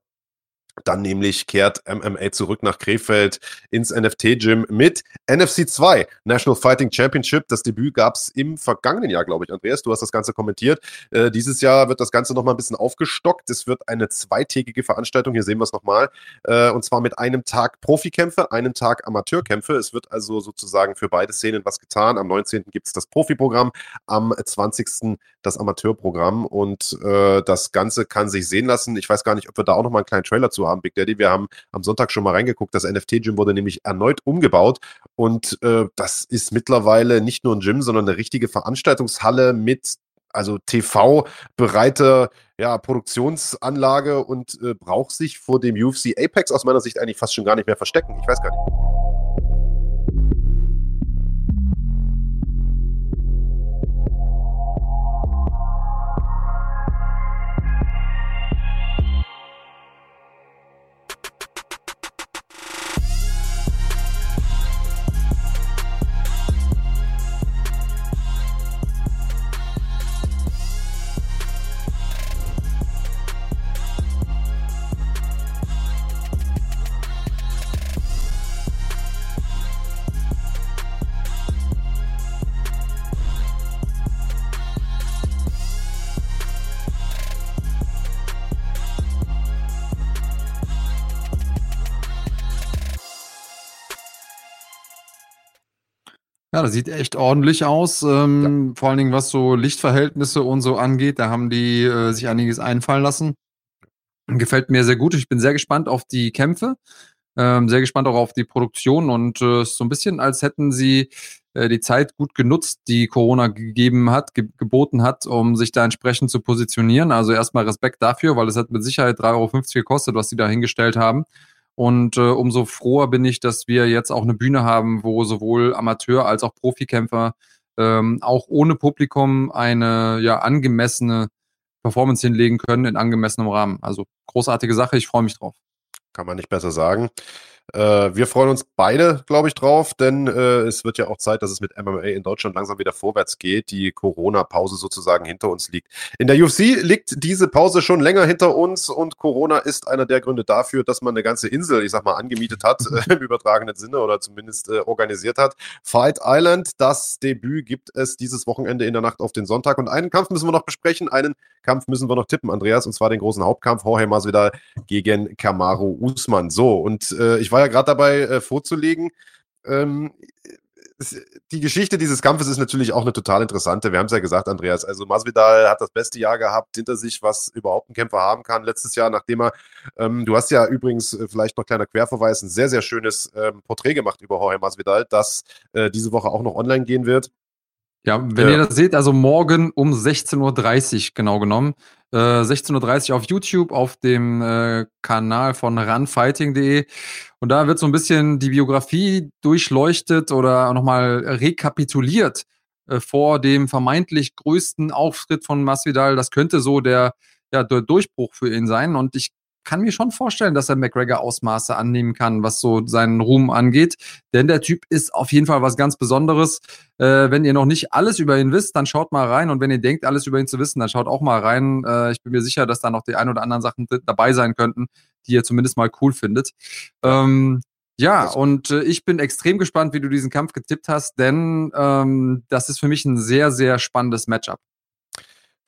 Dann nämlich kehrt MMA zurück nach Krefeld ins NFT-Gym mit NFC 2, National Fighting Championship. Das Debüt gab es im vergangenen Jahr, glaube ich. Andreas, du hast das Ganze kommentiert. Äh, dieses Jahr wird das Ganze nochmal ein bisschen aufgestockt. Es wird eine zweitägige Veranstaltung, hier sehen wir es nochmal, äh, und zwar mit einem Tag Profikämpfe, einem Tag Amateurkämpfe. Es wird also sozusagen für beide Szenen was getan. Am 19. gibt es das Profiprogramm, am 20. das Amateurprogramm und äh, das Ganze kann sich sehen lassen. Ich weiß gar nicht, ob wir da auch nochmal einen kleinen Trailer zu haben, Big Daddy. Wir haben am Sonntag schon mal reingeguckt. Das NFT-Gym wurde nämlich erneut umgebaut. Und äh, das ist mittlerweile nicht nur ein Gym, sondern eine richtige Veranstaltungshalle mit also TV-bereite ja, Produktionsanlage und äh, braucht sich vor dem UFC Apex aus meiner Sicht eigentlich fast schon gar nicht mehr verstecken. Ich weiß gar nicht. Ja, das sieht echt ordentlich aus. Ähm, ja. Vor allen Dingen, was so Lichtverhältnisse und so angeht, da haben die äh, sich einiges einfallen lassen. Gefällt mir sehr gut. Ich bin sehr gespannt auf die Kämpfe. Ähm, sehr gespannt auch auf die Produktion und äh, so ein bisschen, als hätten sie äh, die Zeit gut genutzt, die Corona gegeben hat, ge geboten hat, um sich da entsprechend zu positionieren. Also erstmal Respekt dafür, weil es hat mit Sicherheit 3,50 Euro gekostet, was sie da hingestellt haben. Und äh, umso froher bin ich, dass wir jetzt auch eine Bühne haben, wo sowohl Amateur als auch Profikämpfer ähm, auch ohne Publikum eine ja angemessene Performance hinlegen können in angemessenem Rahmen. Also großartige Sache, ich freue mich drauf. Kann man nicht besser sagen. Äh, wir freuen uns beide, glaube ich, drauf, denn äh, es wird ja auch Zeit, dass es mit MMA in Deutschland langsam wieder vorwärts geht, die Corona-Pause sozusagen hinter uns liegt. In der UFC liegt diese Pause schon länger hinter uns und Corona ist einer der Gründe dafür, dass man eine ganze Insel, ich sag mal, angemietet hat, äh, im übertragenen Sinne oder zumindest äh, organisiert hat. Fight Island, das Debüt gibt es dieses Wochenende in der Nacht auf den Sonntag und einen Kampf müssen wir noch besprechen, einen Kampf müssen wir noch tippen, Andreas, und zwar den großen Hauptkampf Jorge Masvidal gegen Kamaru Usman. So, und äh, ich war war ja gerade dabei äh, vorzulegen. Ähm, die Geschichte dieses Kampfes ist natürlich auch eine total interessante. Wir haben es ja gesagt, Andreas. Also Masvidal hat das beste Jahr gehabt hinter sich, was überhaupt ein Kämpfer haben kann. Letztes Jahr, nachdem er, ähm, du hast ja übrigens äh, vielleicht noch kleiner Querverweis, ein sehr, sehr schönes ähm, Porträt gemacht über Jorge Masvidal, das äh, diese Woche auch noch online gehen wird. Ja, wenn ja. ihr das seht, also morgen um 16.30 Uhr genau genommen. Äh, 16.30 Uhr auf YouTube, auf dem äh, Kanal von runfighting.de. Und da wird so ein bisschen die Biografie durchleuchtet oder nochmal rekapituliert äh, vor dem vermeintlich größten Auftritt von Masvidal. Das könnte so der, ja, der Durchbruch für ihn sein. Und ich kann mir schon vorstellen, dass er McGregor Ausmaße annehmen kann, was so seinen Ruhm angeht. Denn der Typ ist auf jeden Fall was ganz Besonderes. Äh, wenn ihr noch nicht alles über ihn wisst, dann schaut mal rein. Und wenn ihr denkt, alles über ihn zu wissen, dann schaut auch mal rein. Äh, ich bin mir sicher, dass da noch die ein oder anderen Sachen dabei sein könnten, die ihr zumindest mal cool findet. Ähm, ja, und äh, ich bin extrem gespannt, wie du diesen Kampf getippt hast, denn ähm, das ist für mich ein sehr, sehr spannendes Matchup.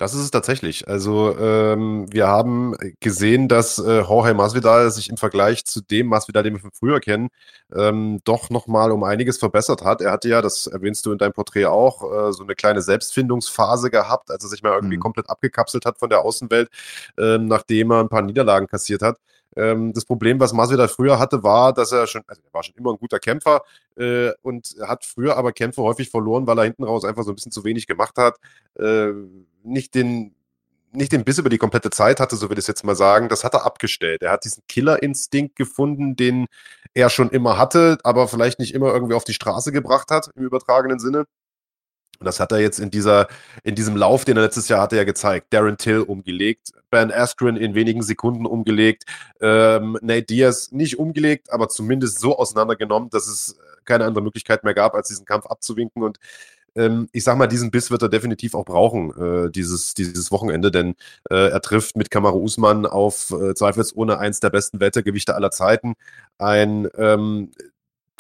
Das ist es tatsächlich. Also ähm, wir haben gesehen, dass äh, Jorge Masvidal sich im Vergleich zu dem Masvidal, den wir von früher kennen, ähm, doch nochmal um einiges verbessert hat. Er hatte ja, das erwähnst du in deinem Porträt auch, äh, so eine kleine Selbstfindungsphase gehabt, als er sich mal irgendwie mhm. komplett abgekapselt hat von der Außenwelt, äh, nachdem er ein paar Niederlagen kassiert hat. Ähm, das Problem, was Masvidal früher hatte, war, dass er schon, also er war schon immer ein guter Kämpfer äh, und hat früher aber Kämpfe häufig verloren, weil er hinten raus einfach so ein bisschen zu wenig gemacht hat, äh, nicht den nicht den Biss über die komplette Zeit hatte, so will ich es jetzt mal sagen, das hat er abgestellt. Er hat diesen Killerinstinkt gefunden, den er schon immer hatte, aber vielleicht nicht immer irgendwie auf die Straße gebracht hat, im übertragenen Sinne. Und das hat er jetzt in dieser, in diesem Lauf, den er letztes Jahr hatte, ja gezeigt. Darren Till umgelegt, Ben Askren in wenigen Sekunden umgelegt, ähm, Nate Diaz nicht umgelegt, aber zumindest so auseinandergenommen, dass es keine andere Möglichkeit mehr gab, als diesen Kampf abzuwinken. Und ähm, ich sag mal, diesen Biss wird er definitiv auch brauchen, äh, dieses, dieses Wochenende, denn äh, er trifft mit Kamaru Usman auf äh, zweifelsohne eins der besten Wettergewichte aller Zeiten. Ein ähm,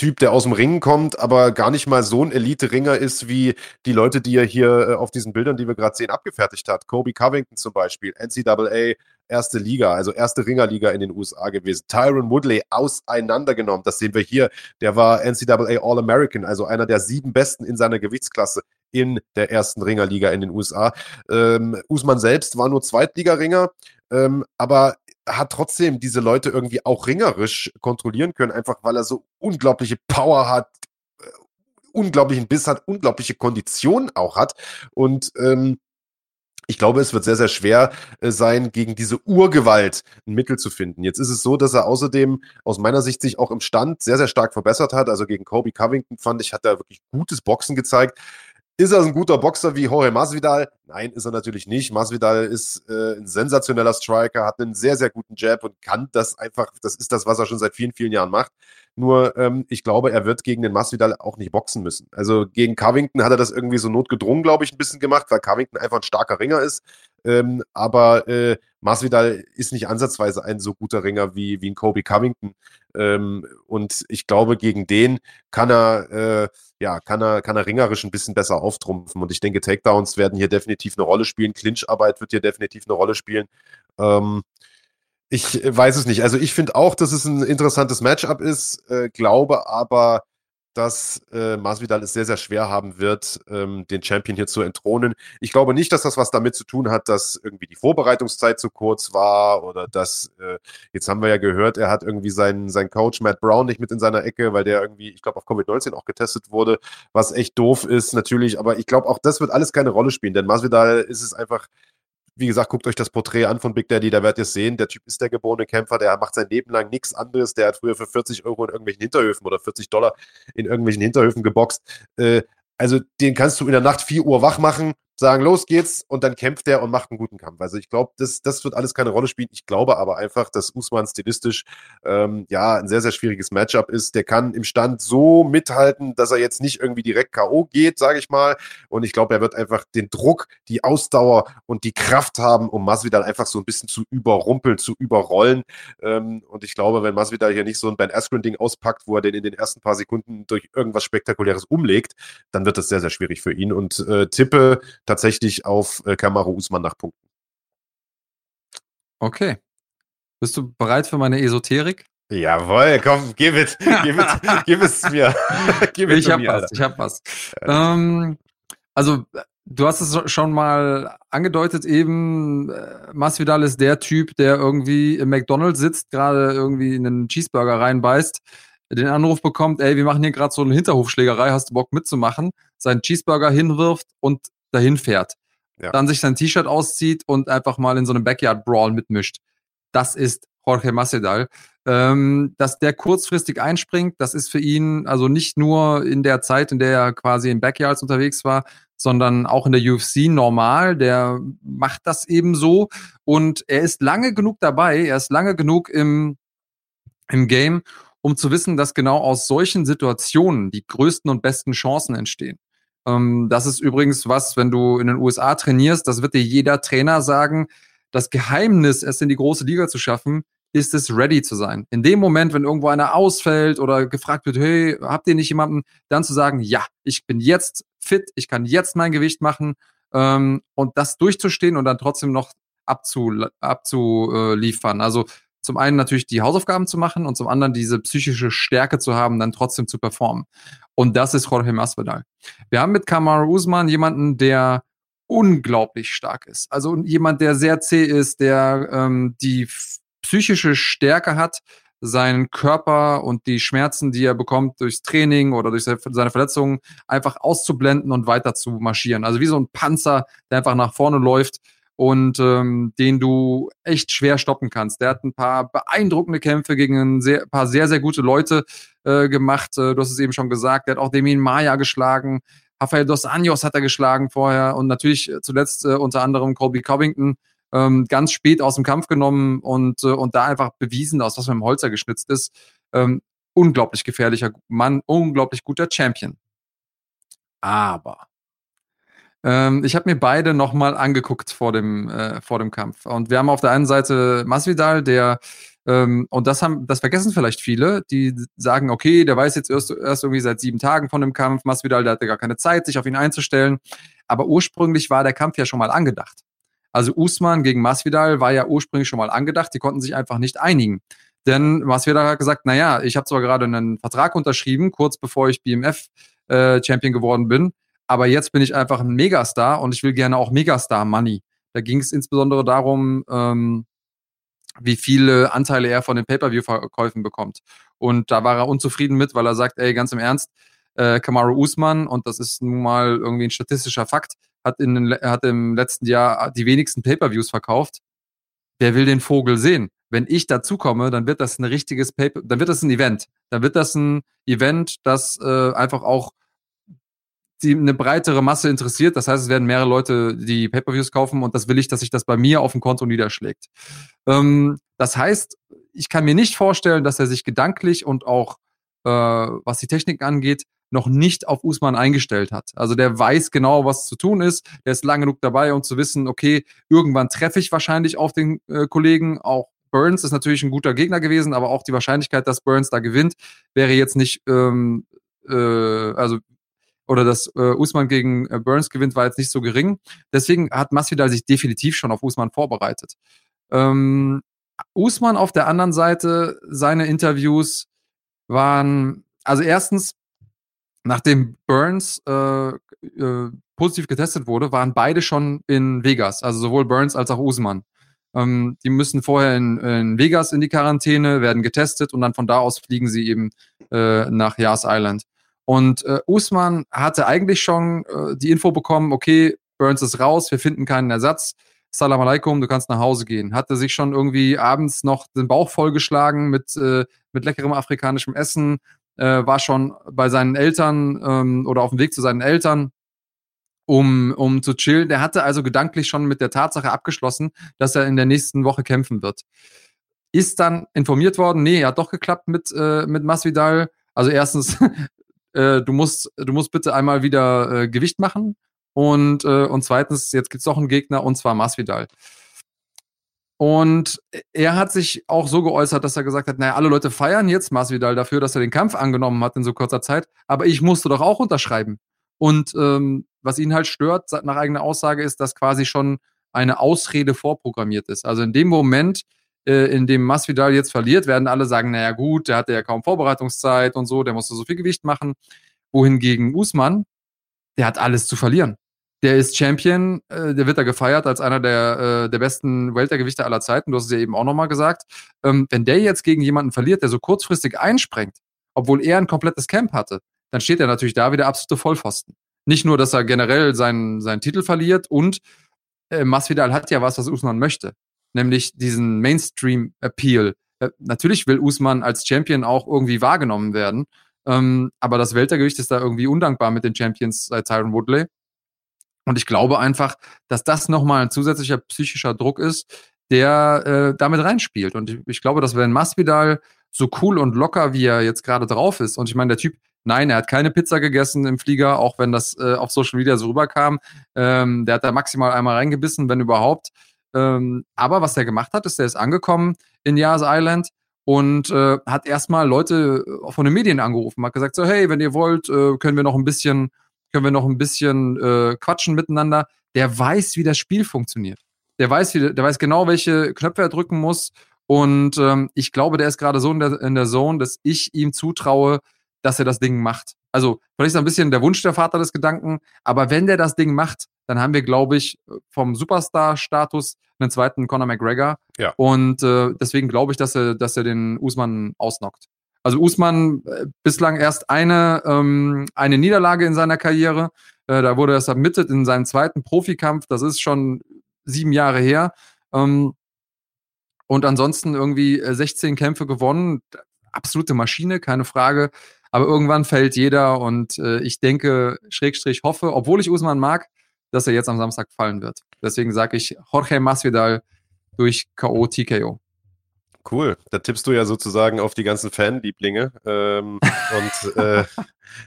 Typ, der aus dem Ringen kommt, aber gar nicht mal so ein Elite-Ringer ist, wie die Leute, die er hier äh, auf diesen Bildern, die wir gerade sehen, abgefertigt hat. Kobe Covington zum Beispiel, NCAA, erste Liga, also erste Ringerliga in den USA gewesen. Tyron Woodley auseinandergenommen, das sehen wir hier. Der war NCAA All-American, also einer der sieben Besten in seiner Gewichtsklasse in der ersten Ringerliga in den USA. Ähm, Usman selbst war nur Zweitligaringer, ähm, aber hat trotzdem diese Leute irgendwie auch ringerisch kontrollieren können, einfach weil er so unglaubliche Power hat, äh, unglaublichen Biss hat, unglaubliche Kondition auch hat. Und ähm, ich glaube, es wird sehr, sehr schwer äh, sein, gegen diese Urgewalt ein Mittel zu finden. Jetzt ist es so, dass er außerdem aus meiner Sicht sich auch im Stand sehr, sehr stark verbessert hat. Also gegen Kobe Covington fand ich, hat er wirklich gutes Boxen gezeigt. Ist er ein guter Boxer wie Jorge Masvidal? Nein, ist er natürlich nicht. Masvidal ist äh, ein sensationeller Striker, hat einen sehr, sehr guten Jab und kann das einfach, das ist das, was er schon seit vielen, vielen Jahren macht. Nur, ähm, ich glaube, er wird gegen den Masvidal auch nicht boxen müssen. Also gegen Covington hat er das irgendwie so notgedrungen, glaube ich, ein bisschen gemacht, weil Covington einfach ein starker Ringer ist. Ähm, aber äh, Masvidal ist nicht ansatzweise ein so guter Ringer wie, wie ein Kobe Covington. Ähm, und ich glaube, gegen den kann er, äh, ja, kann er, kann er ringerisch ein bisschen besser auftrumpfen. Und ich denke, Takedowns werden hier definitiv eine Rolle spielen. Clincharbeit wird hier definitiv eine Rolle spielen. Ähm, ich weiß es nicht. Also ich finde auch, dass es ein interessantes Matchup ist, äh, glaube aber, dass äh, Masvidal es sehr, sehr schwer haben wird, ähm, den Champion hier zu entthronen. Ich glaube nicht, dass das was damit zu tun hat, dass irgendwie die Vorbereitungszeit zu kurz war oder dass, äh, jetzt haben wir ja gehört, er hat irgendwie seinen, seinen Coach Matt Brown nicht mit in seiner Ecke, weil der irgendwie, ich glaube, auf Covid-19 auch getestet wurde, was echt doof ist natürlich. Aber ich glaube, auch das wird alles keine Rolle spielen, denn Masvidal ist es einfach wie gesagt, guckt euch das Porträt an von Big Daddy, da werdet ihr sehen, der Typ ist der geborene Kämpfer, der macht sein Leben lang nichts anderes, der hat früher für 40 Euro in irgendwelchen Hinterhöfen oder 40 Dollar in irgendwelchen Hinterhöfen geboxt. Äh, also den kannst du in der Nacht 4 Uhr wach machen, sagen, los geht's, und dann kämpft er und macht einen guten Kampf. Also ich glaube, das, das wird alles keine Rolle spielen. Ich glaube aber einfach, dass Usman stilistisch ähm, ja ein sehr, sehr schwieriges Matchup ist. Der kann im Stand so mithalten, dass er jetzt nicht irgendwie direkt K.O. geht, sage ich mal. Und ich glaube, er wird einfach den Druck, die Ausdauer und die Kraft haben, um Masvidal einfach so ein bisschen zu überrumpeln, zu überrollen. Ähm, und ich glaube, wenn Masvidal hier nicht so ein Ben Askren-Ding auspackt, wo er den in den ersten paar Sekunden durch irgendwas Spektakuläres umlegt, dann wird das sehr, sehr schwierig für ihn. Und äh, tippe tatsächlich auf äh, Kamaru Usman nach Punkten. Okay. Bist du bereit für meine Esoterik? Jawohl, komm, gib es, gib es, gib es mir. gib ich hab mir, was, Alter. ich hab was. Ja. Ähm, also, du hast es schon mal angedeutet eben, äh, Masvidal ist der Typ, der irgendwie im McDonald's sitzt, gerade irgendwie in einen Cheeseburger reinbeißt, den Anruf bekommt, ey, wir machen hier gerade so eine Hinterhofschlägerei, hast du Bock mitzumachen, seinen Cheeseburger hinwirft und dahin fährt. Ja. Dann sich sein T-Shirt auszieht und einfach mal in so einem Backyard-Brawl mitmischt. Das ist Jorge Masvidal. Ähm, dass der kurzfristig einspringt, das ist für ihn also nicht nur in der Zeit, in der er quasi in Backyards unterwegs war, sondern auch in der UFC normal. Der macht das eben so und er ist lange genug dabei, er ist lange genug im, im Game, um zu wissen, dass genau aus solchen Situationen die größten und besten Chancen entstehen. Ähm, das ist übrigens was, wenn du in den USA trainierst, das wird dir jeder Trainer sagen. Das Geheimnis, es in die große Liga zu schaffen, ist es, ready zu sein. In dem Moment, wenn irgendwo einer ausfällt oder gefragt wird, hey, habt ihr nicht jemanden, dann zu sagen, ja, ich bin jetzt fit, ich kann jetzt mein Gewicht machen ähm, und das durchzustehen und dann trotzdem noch abzuliefern. Abzu, also zum einen natürlich die Hausaufgaben zu machen und zum anderen diese psychische Stärke zu haben, dann trotzdem zu performen. Und das ist Jorge Masvidal. Wir haben mit Kamar Usman jemanden, der unglaublich stark ist. Also jemand, der sehr zäh ist, der ähm, die psychische Stärke hat, seinen Körper und die Schmerzen, die er bekommt durchs Training oder durch seine Verletzungen, einfach auszublenden und weiter zu marschieren. Also wie so ein Panzer, der einfach nach vorne läuft und ähm, den du echt schwer stoppen kannst. Der hat ein paar beeindruckende Kämpfe gegen ein sehr, paar sehr, sehr gute Leute äh, gemacht. Äh, du hast es eben schon gesagt. Der hat auch Demin Maya geschlagen. Rafael Dos Anjos hat er geschlagen vorher und natürlich zuletzt äh, unter anderem Colby Covington ähm, ganz spät aus dem Kampf genommen und, äh, und da einfach bewiesen, aus was mit dem Holzer geschnitzt ist. Ähm, unglaublich gefährlicher Mann, unglaublich guter Champion. Aber ähm, ich habe mir beide nochmal angeguckt vor dem, äh, vor dem Kampf. Und wir haben auf der einen Seite Masvidal, der ähm, und das haben, das vergessen vielleicht viele, die sagen, okay, der weiß jetzt erst, erst irgendwie seit sieben Tagen von dem Kampf, Masvidal, der hatte gar keine Zeit, sich auf ihn einzustellen. Aber ursprünglich war der Kampf ja schon mal angedacht. Also Usman gegen Masvidal war ja ursprünglich schon mal angedacht, die konnten sich einfach nicht einigen. Denn Masvidal hat gesagt, naja, ich habe zwar gerade einen Vertrag unterschrieben, kurz bevor ich BMF äh, Champion geworden bin, aber jetzt bin ich einfach ein Megastar und ich will gerne auch Megastar Money. Da ging es insbesondere darum, ähm, wie viele Anteile er von den Pay-Per-View-Verkäufen bekommt. Und da war er unzufrieden mit, weil er sagt, ey, ganz im Ernst, äh, Kamaru Usman, und das ist nun mal irgendwie ein statistischer Fakt, hat, in den, hat im letzten Jahr die wenigsten Pay-per-Views verkauft. Wer will den Vogel sehen? Wenn ich dazukomme, dann wird das ein richtiges Paper, dann wird das ein Event. Dann wird das ein Event, das äh, einfach auch die eine breitere Masse interessiert. Das heißt, es werden mehrere Leute die Pay-per-Views kaufen und das will ich, dass sich das bei mir auf dem Konto niederschlägt. Ähm, das heißt, ich kann mir nicht vorstellen, dass er sich gedanklich und auch äh, was die Technik angeht, noch nicht auf Usman eingestellt hat. Also der weiß genau, was zu tun ist. Der ist lang genug dabei, um zu wissen, okay, irgendwann treffe ich wahrscheinlich auf den äh, Kollegen. Auch Burns ist natürlich ein guter Gegner gewesen, aber auch die Wahrscheinlichkeit, dass Burns da gewinnt, wäre jetzt nicht, ähm, äh, also oder dass äh, Usman gegen äh, Burns gewinnt, war jetzt nicht so gering. Deswegen hat Masvidal sich definitiv schon auf Usman vorbereitet. Ähm, Usman auf der anderen Seite, seine Interviews waren, also erstens, nachdem Burns äh, äh, positiv getestet wurde, waren beide schon in Vegas, also sowohl Burns als auch Usman. Ähm, die müssen vorher in, in, Vegas in die Quarantäne, werden getestet und dann von da aus fliegen sie eben äh, nach Yas Island. Und äh, Usman hatte eigentlich schon äh, die Info bekommen, okay, Burns ist raus, wir finden keinen Ersatz. Salam alaikum, du kannst nach Hause gehen. Hatte sich schon irgendwie abends noch den Bauch vollgeschlagen mit, äh, mit leckerem afrikanischem Essen, äh, war schon bei seinen Eltern ähm, oder auf dem Weg zu seinen Eltern, um, um zu chillen. Der hatte also gedanklich schon mit der Tatsache abgeschlossen, dass er in der nächsten Woche kämpfen wird. Ist dann informiert worden, nee, hat doch geklappt mit, äh, mit Masvidal. Also erstens, äh, du, musst, du musst bitte einmal wieder äh, Gewicht machen. Und, äh, und zweitens, jetzt gibt es noch einen Gegner, und zwar Masvidal. Und er hat sich auch so geäußert, dass er gesagt hat, naja, alle Leute feiern jetzt Masvidal dafür, dass er den Kampf angenommen hat in so kurzer Zeit, aber ich musste doch auch unterschreiben. Und ähm, was ihn halt stört, nach eigener Aussage, ist, dass quasi schon eine Ausrede vorprogrammiert ist. Also in dem Moment, äh, in dem Masvidal jetzt verliert, werden alle sagen, naja gut, der hatte ja kaum Vorbereitungszeit und so, der musste so viel Gewicht machen. Wohingegen Usman, der hat alles zu verlieren. Der ist Champion, äh, der wird da gefeiert als einer der, äh, der besten Weltergewichte aller Zeiten. Du hast es ja eben auch nochmal gesagt. Ähm, wenn der jetzt gegen jemanden verliert, der so kurzfristig einsprengt, obwohl er ein komplettes Camp hatte, dann steht er natürlich da wieder absolute Vollpfosten. Nicht nur, dass er generell seinen, seinen Titel verliert und äh, Masvidal hat ja was, was Usman möchte, nämlich diesen Mainstream-Appeal. Äh, natürlich will Usman als Champion auch irgendwie wahrgenommen werden, ähm, aber das Weltergewicht ist da irgendwie undankbar mit den Champions seit Tyron Woodley. Und ich glaube einfach, dass das nochmal ein zusätzlicher psychischer Druck ist, der äh, damit reinspielt. Und ich, ich glaube, dass wenn Masvidal so cool und locker, wie er jetzt gerade drauf ist, und ich meine, der Typ, nein, er hat keine Pizza gegessen im Flieger, auch wenn das äh, auf Social Media so rüberkam. Ähm, der hat da maximal einmal reingebissen, wenn überhaupt. Ähm, aber was er gemacht hat, ist, er ist angekommen in Yas Island und äh, hat erstmal Leute äh, von den Medien angerufen, hat gesagt so, hey, wenn ihr wollt, äh, können wir noch ein bisschen, können wir noch ein bisschen äh, quatschen miteinander. Der weiß, wie das Spiel funktioniert. Der weiß, wie, der weiß genau, welche Knöpfe er drücken muss. Und ähm, ich glaube, der ist gerade so in der, in der Zone, dass ich ihm zutraue, dass er das Ding macht. Also vielleicht ist ein bisschen der Wunsch der Vater des Gedanken, aber wenn der das Ding macht, dann haben wir, glaube ich, vom Superstar-Status einen zweiten Conor McGregor. Ja. Und äh, deswegen glaube ich, dass er, dass er den Usman ausnockt. Also Usman äh, bislang erst eine, ähm, eine Niederlage in seiner Karriere. Äh, da wurde er submitted in seinen zweiten Profikampf. Das ist schon sieben Jahre her. Ähm, und ansonsten irgendwie 16 äh, Kämpfe gewonnen. Absolute Maschine, keine Frage. Aber irgendwann fällt jeder und äh, ich denke, Schrägstrich hoffe, obwohl ich Usman mag, dass er jetzt am Samstag fallen wird. Deswegen sage ich Jorge Masvidal durch K.O. TKO. Cool. Da tippst du ja sozusagen auf die ganzen Fanlieblinge. Ähm, und äh,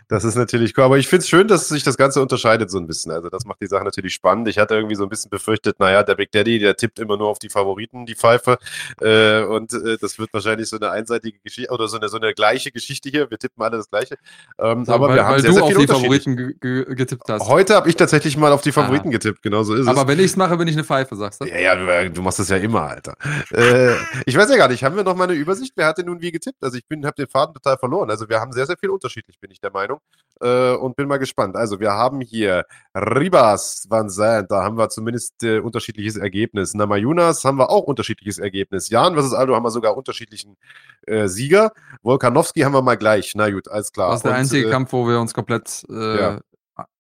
das ist natürlich cool. Aber ich finde es schön, dass sich das Ganze unterscheidet so ein bisschen. Also das macht die Sache natürlich spannend. Ich hatte irgendwie so ein bisschen befürchtet, naja, der Big Daddy, der tippt immer nur auf die Favoriten, die Pfeife. Äh, und äh, das wird wahrscheinlich so eine einseitige Geschichte oder so eine, so eine gleiche Geschichte hier. Wir tippen alle das Gleiche. Ähm, so, aber weil, wir haben weil sehr, du sehr auf die Favoriten getippt hast. Heute habe ich tatsächlich mal auf die Favoriten ah. getippt, genau so ist aber es. Aber wenn ich es mache, bin ich eine Pfeife, sagst du? Ja, ja, du, du machst das ja immer, Alter. äh, ich weiß ja gar nicht, haben wir noch mal eine Übersicht? Wer hat denn nun wie getippt? Also ich habe den Faden total verloren. Also wir haben sehr, sehr viel unterschiedlich, bin ich der Meinung. Äh, und bin mal gespannt. Also wir haben hier Ribas Van Zandt, da haben wir zumindest äh, unterschiedliches Ergebnis. Namayunas haben wir auch unterschiedliches Ergebnis. Jan versus Aldo haben wir sogar unterschiedlichen äh, Sieger. Volkanowski haben wir mal gleich. Na gut, alles klar. Das ist der und, einzige äh, Kampf, wo wir uns komplett äh, ja.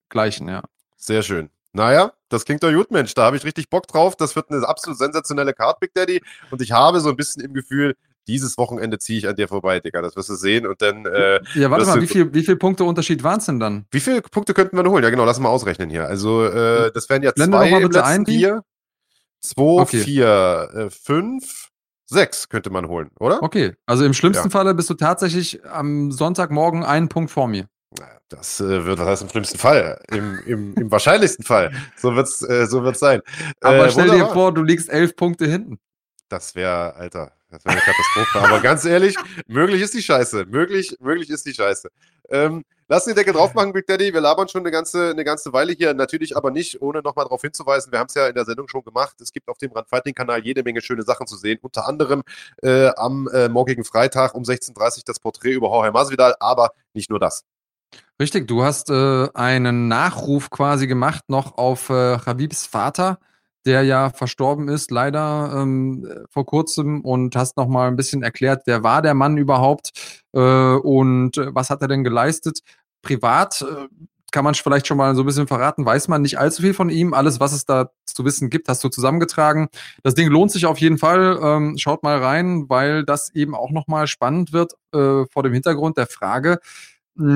gleichen, ja. Sehr schön. Naja, das klingt doch gut, Mensch. Da habe ich richtig Bock drauf. Das wird eine absolut sensationelle Card, Big Daddy. Und ich habe so ein bisschen im Gefühl, dieses Wochenende ziehe ich an dir vorbei, Digga. Das wirst du sehen. Und dann. Äh, ja, warte mal, wie viel, wie viel Punkte Unterschied waren es denn dann? Wie viele Punkte könnten wir noch holen? Ja, genau, lass mal ausrechnen hier. Also, äh, das wären ja Blende zwei im letzten ein, vier. Zwei, okay. vier, äh, fünf, sechs könnte man holen, oder? Okay, also im schlimmsten ja. Falle bist du tatsächlich am Sonntagmorgen einen Punkt vor mir. Das äh, wird, was heißt im schlimmsten Fall? Im, im, im wahrscheinlichsten Fall. So wird es äh, so wird's sein. Aber äh, stell wunderbar. dir vor, du liegst elf Punkte hinten. Das wäre, Alter, das wäre eine Katastrophe. Aber ganz ehrlich, möglich ist die Scheiße. Möglich, möglich ist die Scheiße. Ähm, lass die Decke drauf machen, Big Daddy. Wir labern schon eine ganze, eine ganze Weile hier. Natürlich aber nicht, ohne nochmal darauf hinzuweisen. Wir haben es ja in der Sendung schon gemacht. Es gibt auf dem Run-Fighting-Kanal jede Menge schöne Sachen zu sehen. Unter anderem äh, am äh, morgigen Freitag um 16.30 Uhr das Porträt über Jorge Masvidal. Aber nicht nur das. Richtig, du hast äh, einen Nachruf quasi gemacht noch auf äh, Habibs Vater der ja verstorben ist, leider ähm, vor kurzem und hast noch mal ein bisschen erklärt, wer war der Mann überhaupt äh, und äh, was hat er denn geleistet? Privat äh, kann man vielleicht schon mal so ein bisschen verraten, weiß man nicht allzu viel von ihm. Alles, was es da zu wissen gibt, hast du zusammengetragen. Das Ding lohnt sich auf jeden Fall. Ähm, schaut mal rein, weil das eben auch noch mal spannend wird äh, vor dem Hintergrund der Frage,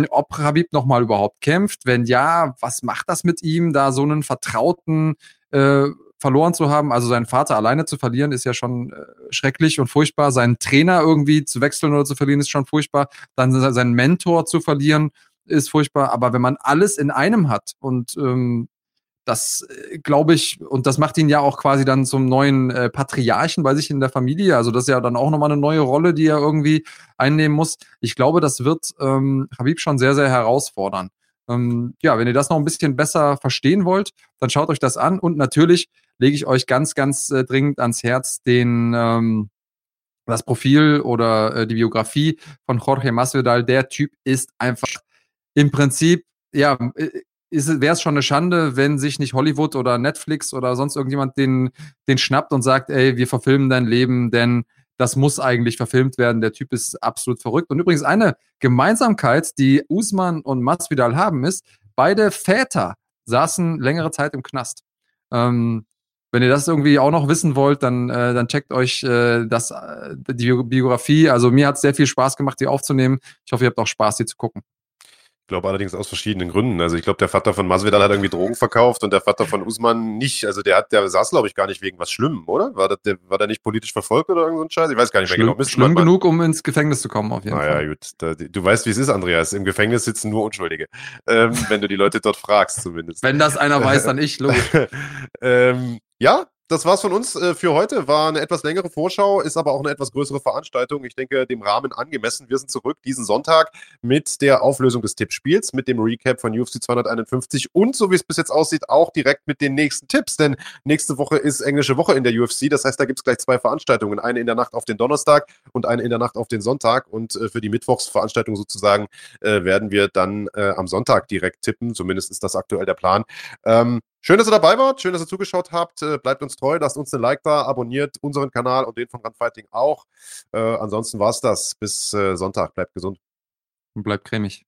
ob Habib noch mal überhaupt kämpft. Wenn ja, was macht das mit ihm, da so einen vertrauten äh, verloren zu haben, also seinen Vater alleine zu verlieren, ist ja schon äh, schrecklich und furchtbar. Seinen Trainer irgendwie zu wechseln oder zu verlieren, ist schon furchtbar. Dann seinen Mentor zu verlieren, ist furchtbar. Aber wenn man alles in einem hat und ähm, das äh, glaube ich, und das macht ihn ja auch quasi dann zum neuen äh, Patriarchen bei sich in der Familie. Also das ist ja dann auch nochmal eine neue Rolle, die er irgendwie einnehmen muss. Ich glaube, das wird ähm, Habib schon sehr, sehr herausfordern. Ähm, ja, wenn ihr das noch ein bisschen besser verstehen wollt, dann schaut euch das an. Und natürlich lege ich euch ganz, ganz äh, dringend ans Herz den, ähm, das Profil oder äh, die Biografie von Jorge Masvidal, der Typ ist einfach im Prinzip, ja, äh, wäre es schon eine Schande, wenn sich nicht Hollywood oder Netflix oder sonst irgendjemand den, den schnappt und sagt, ey, wir verfilmen dein Leben, denn das muss eigentlich verfilmt werden. Der Typ ist absolut verrückt. Und übrigens eine Gemeinsamkeit, die Usman und Masvidal haben, ist, beide Väter saßen längere Zeit im Knast. Ähm, wenn ihr das irgendwie auch noch wissen wollt, dann, äh, dann checkt euch äh, das, äh, die Biografie. Also mir hat es sehr viel Spaß gemacht, die aufzunehmen. Ich hoffe, ihr habt auch Spaß, die zu gucken. Ich glaube allerdings aus verschiedenen Gründen. Also ich glaube, der Vater von Masvidal hat irgendwie Drogen verkauft und der Vater von Usman nicht. Also der hat, der saß, glaube ich, gar nicht wegen was Schlimmem, oder? War, das, der, war der nicht politisch verfolgt oder irgend so ein Scheiß? Ich weiß gar nicht mehr schlimm, genau. Müsste schlimm genug, um ins Gefängnis zu kommen, auf jeden naja, Fall. gut. Da, du weißt, wie es ist, Andreas. Im Gefängnis sitzen nur Unschuldige. Ähm, wenn du die Leute dort fragst, zumindest. Wenn das einer weiß, dann ich, logisch. ähm, ja, das war's von uns äh, für heute. War eine etwas längere Vorschau, ist aber auch eine etwas größere Veranstaltung. Ich denke, dem Rahmen angemessen. Wir sind zurück diesen Sonntag mit der Auflösung des Tippspiels, mit dem Recap von UFC 251 und, so wie es bis jetzt aussieht, auch direkt mit den nächsten Tipps. Denn nächste Woche ist englische Woche in der UFC. Das heißt, da gibt's gleich zwei Veranstaltungen. Eine in der Nacht auf den Donnerstag und eine in der Nacht auf den Sonntag. Und äh, für die Mittwochsveranstaltung sozusagen äh, werden wir dann am Sonntag direkt tippen. Zumindest ist das aktuell der Plan. Ähm, Schön, dass ihr dabei wart, schön, dass ihr zugeschaut habt. Äh, bleibt uns treu, lasst uns ein Like da, abonniert unseren Kanal und den von Runfighting auch. Äh, ansonsten war es das. Bis äh, Sonntag. Bleibt gesund. Und bleibt cremig.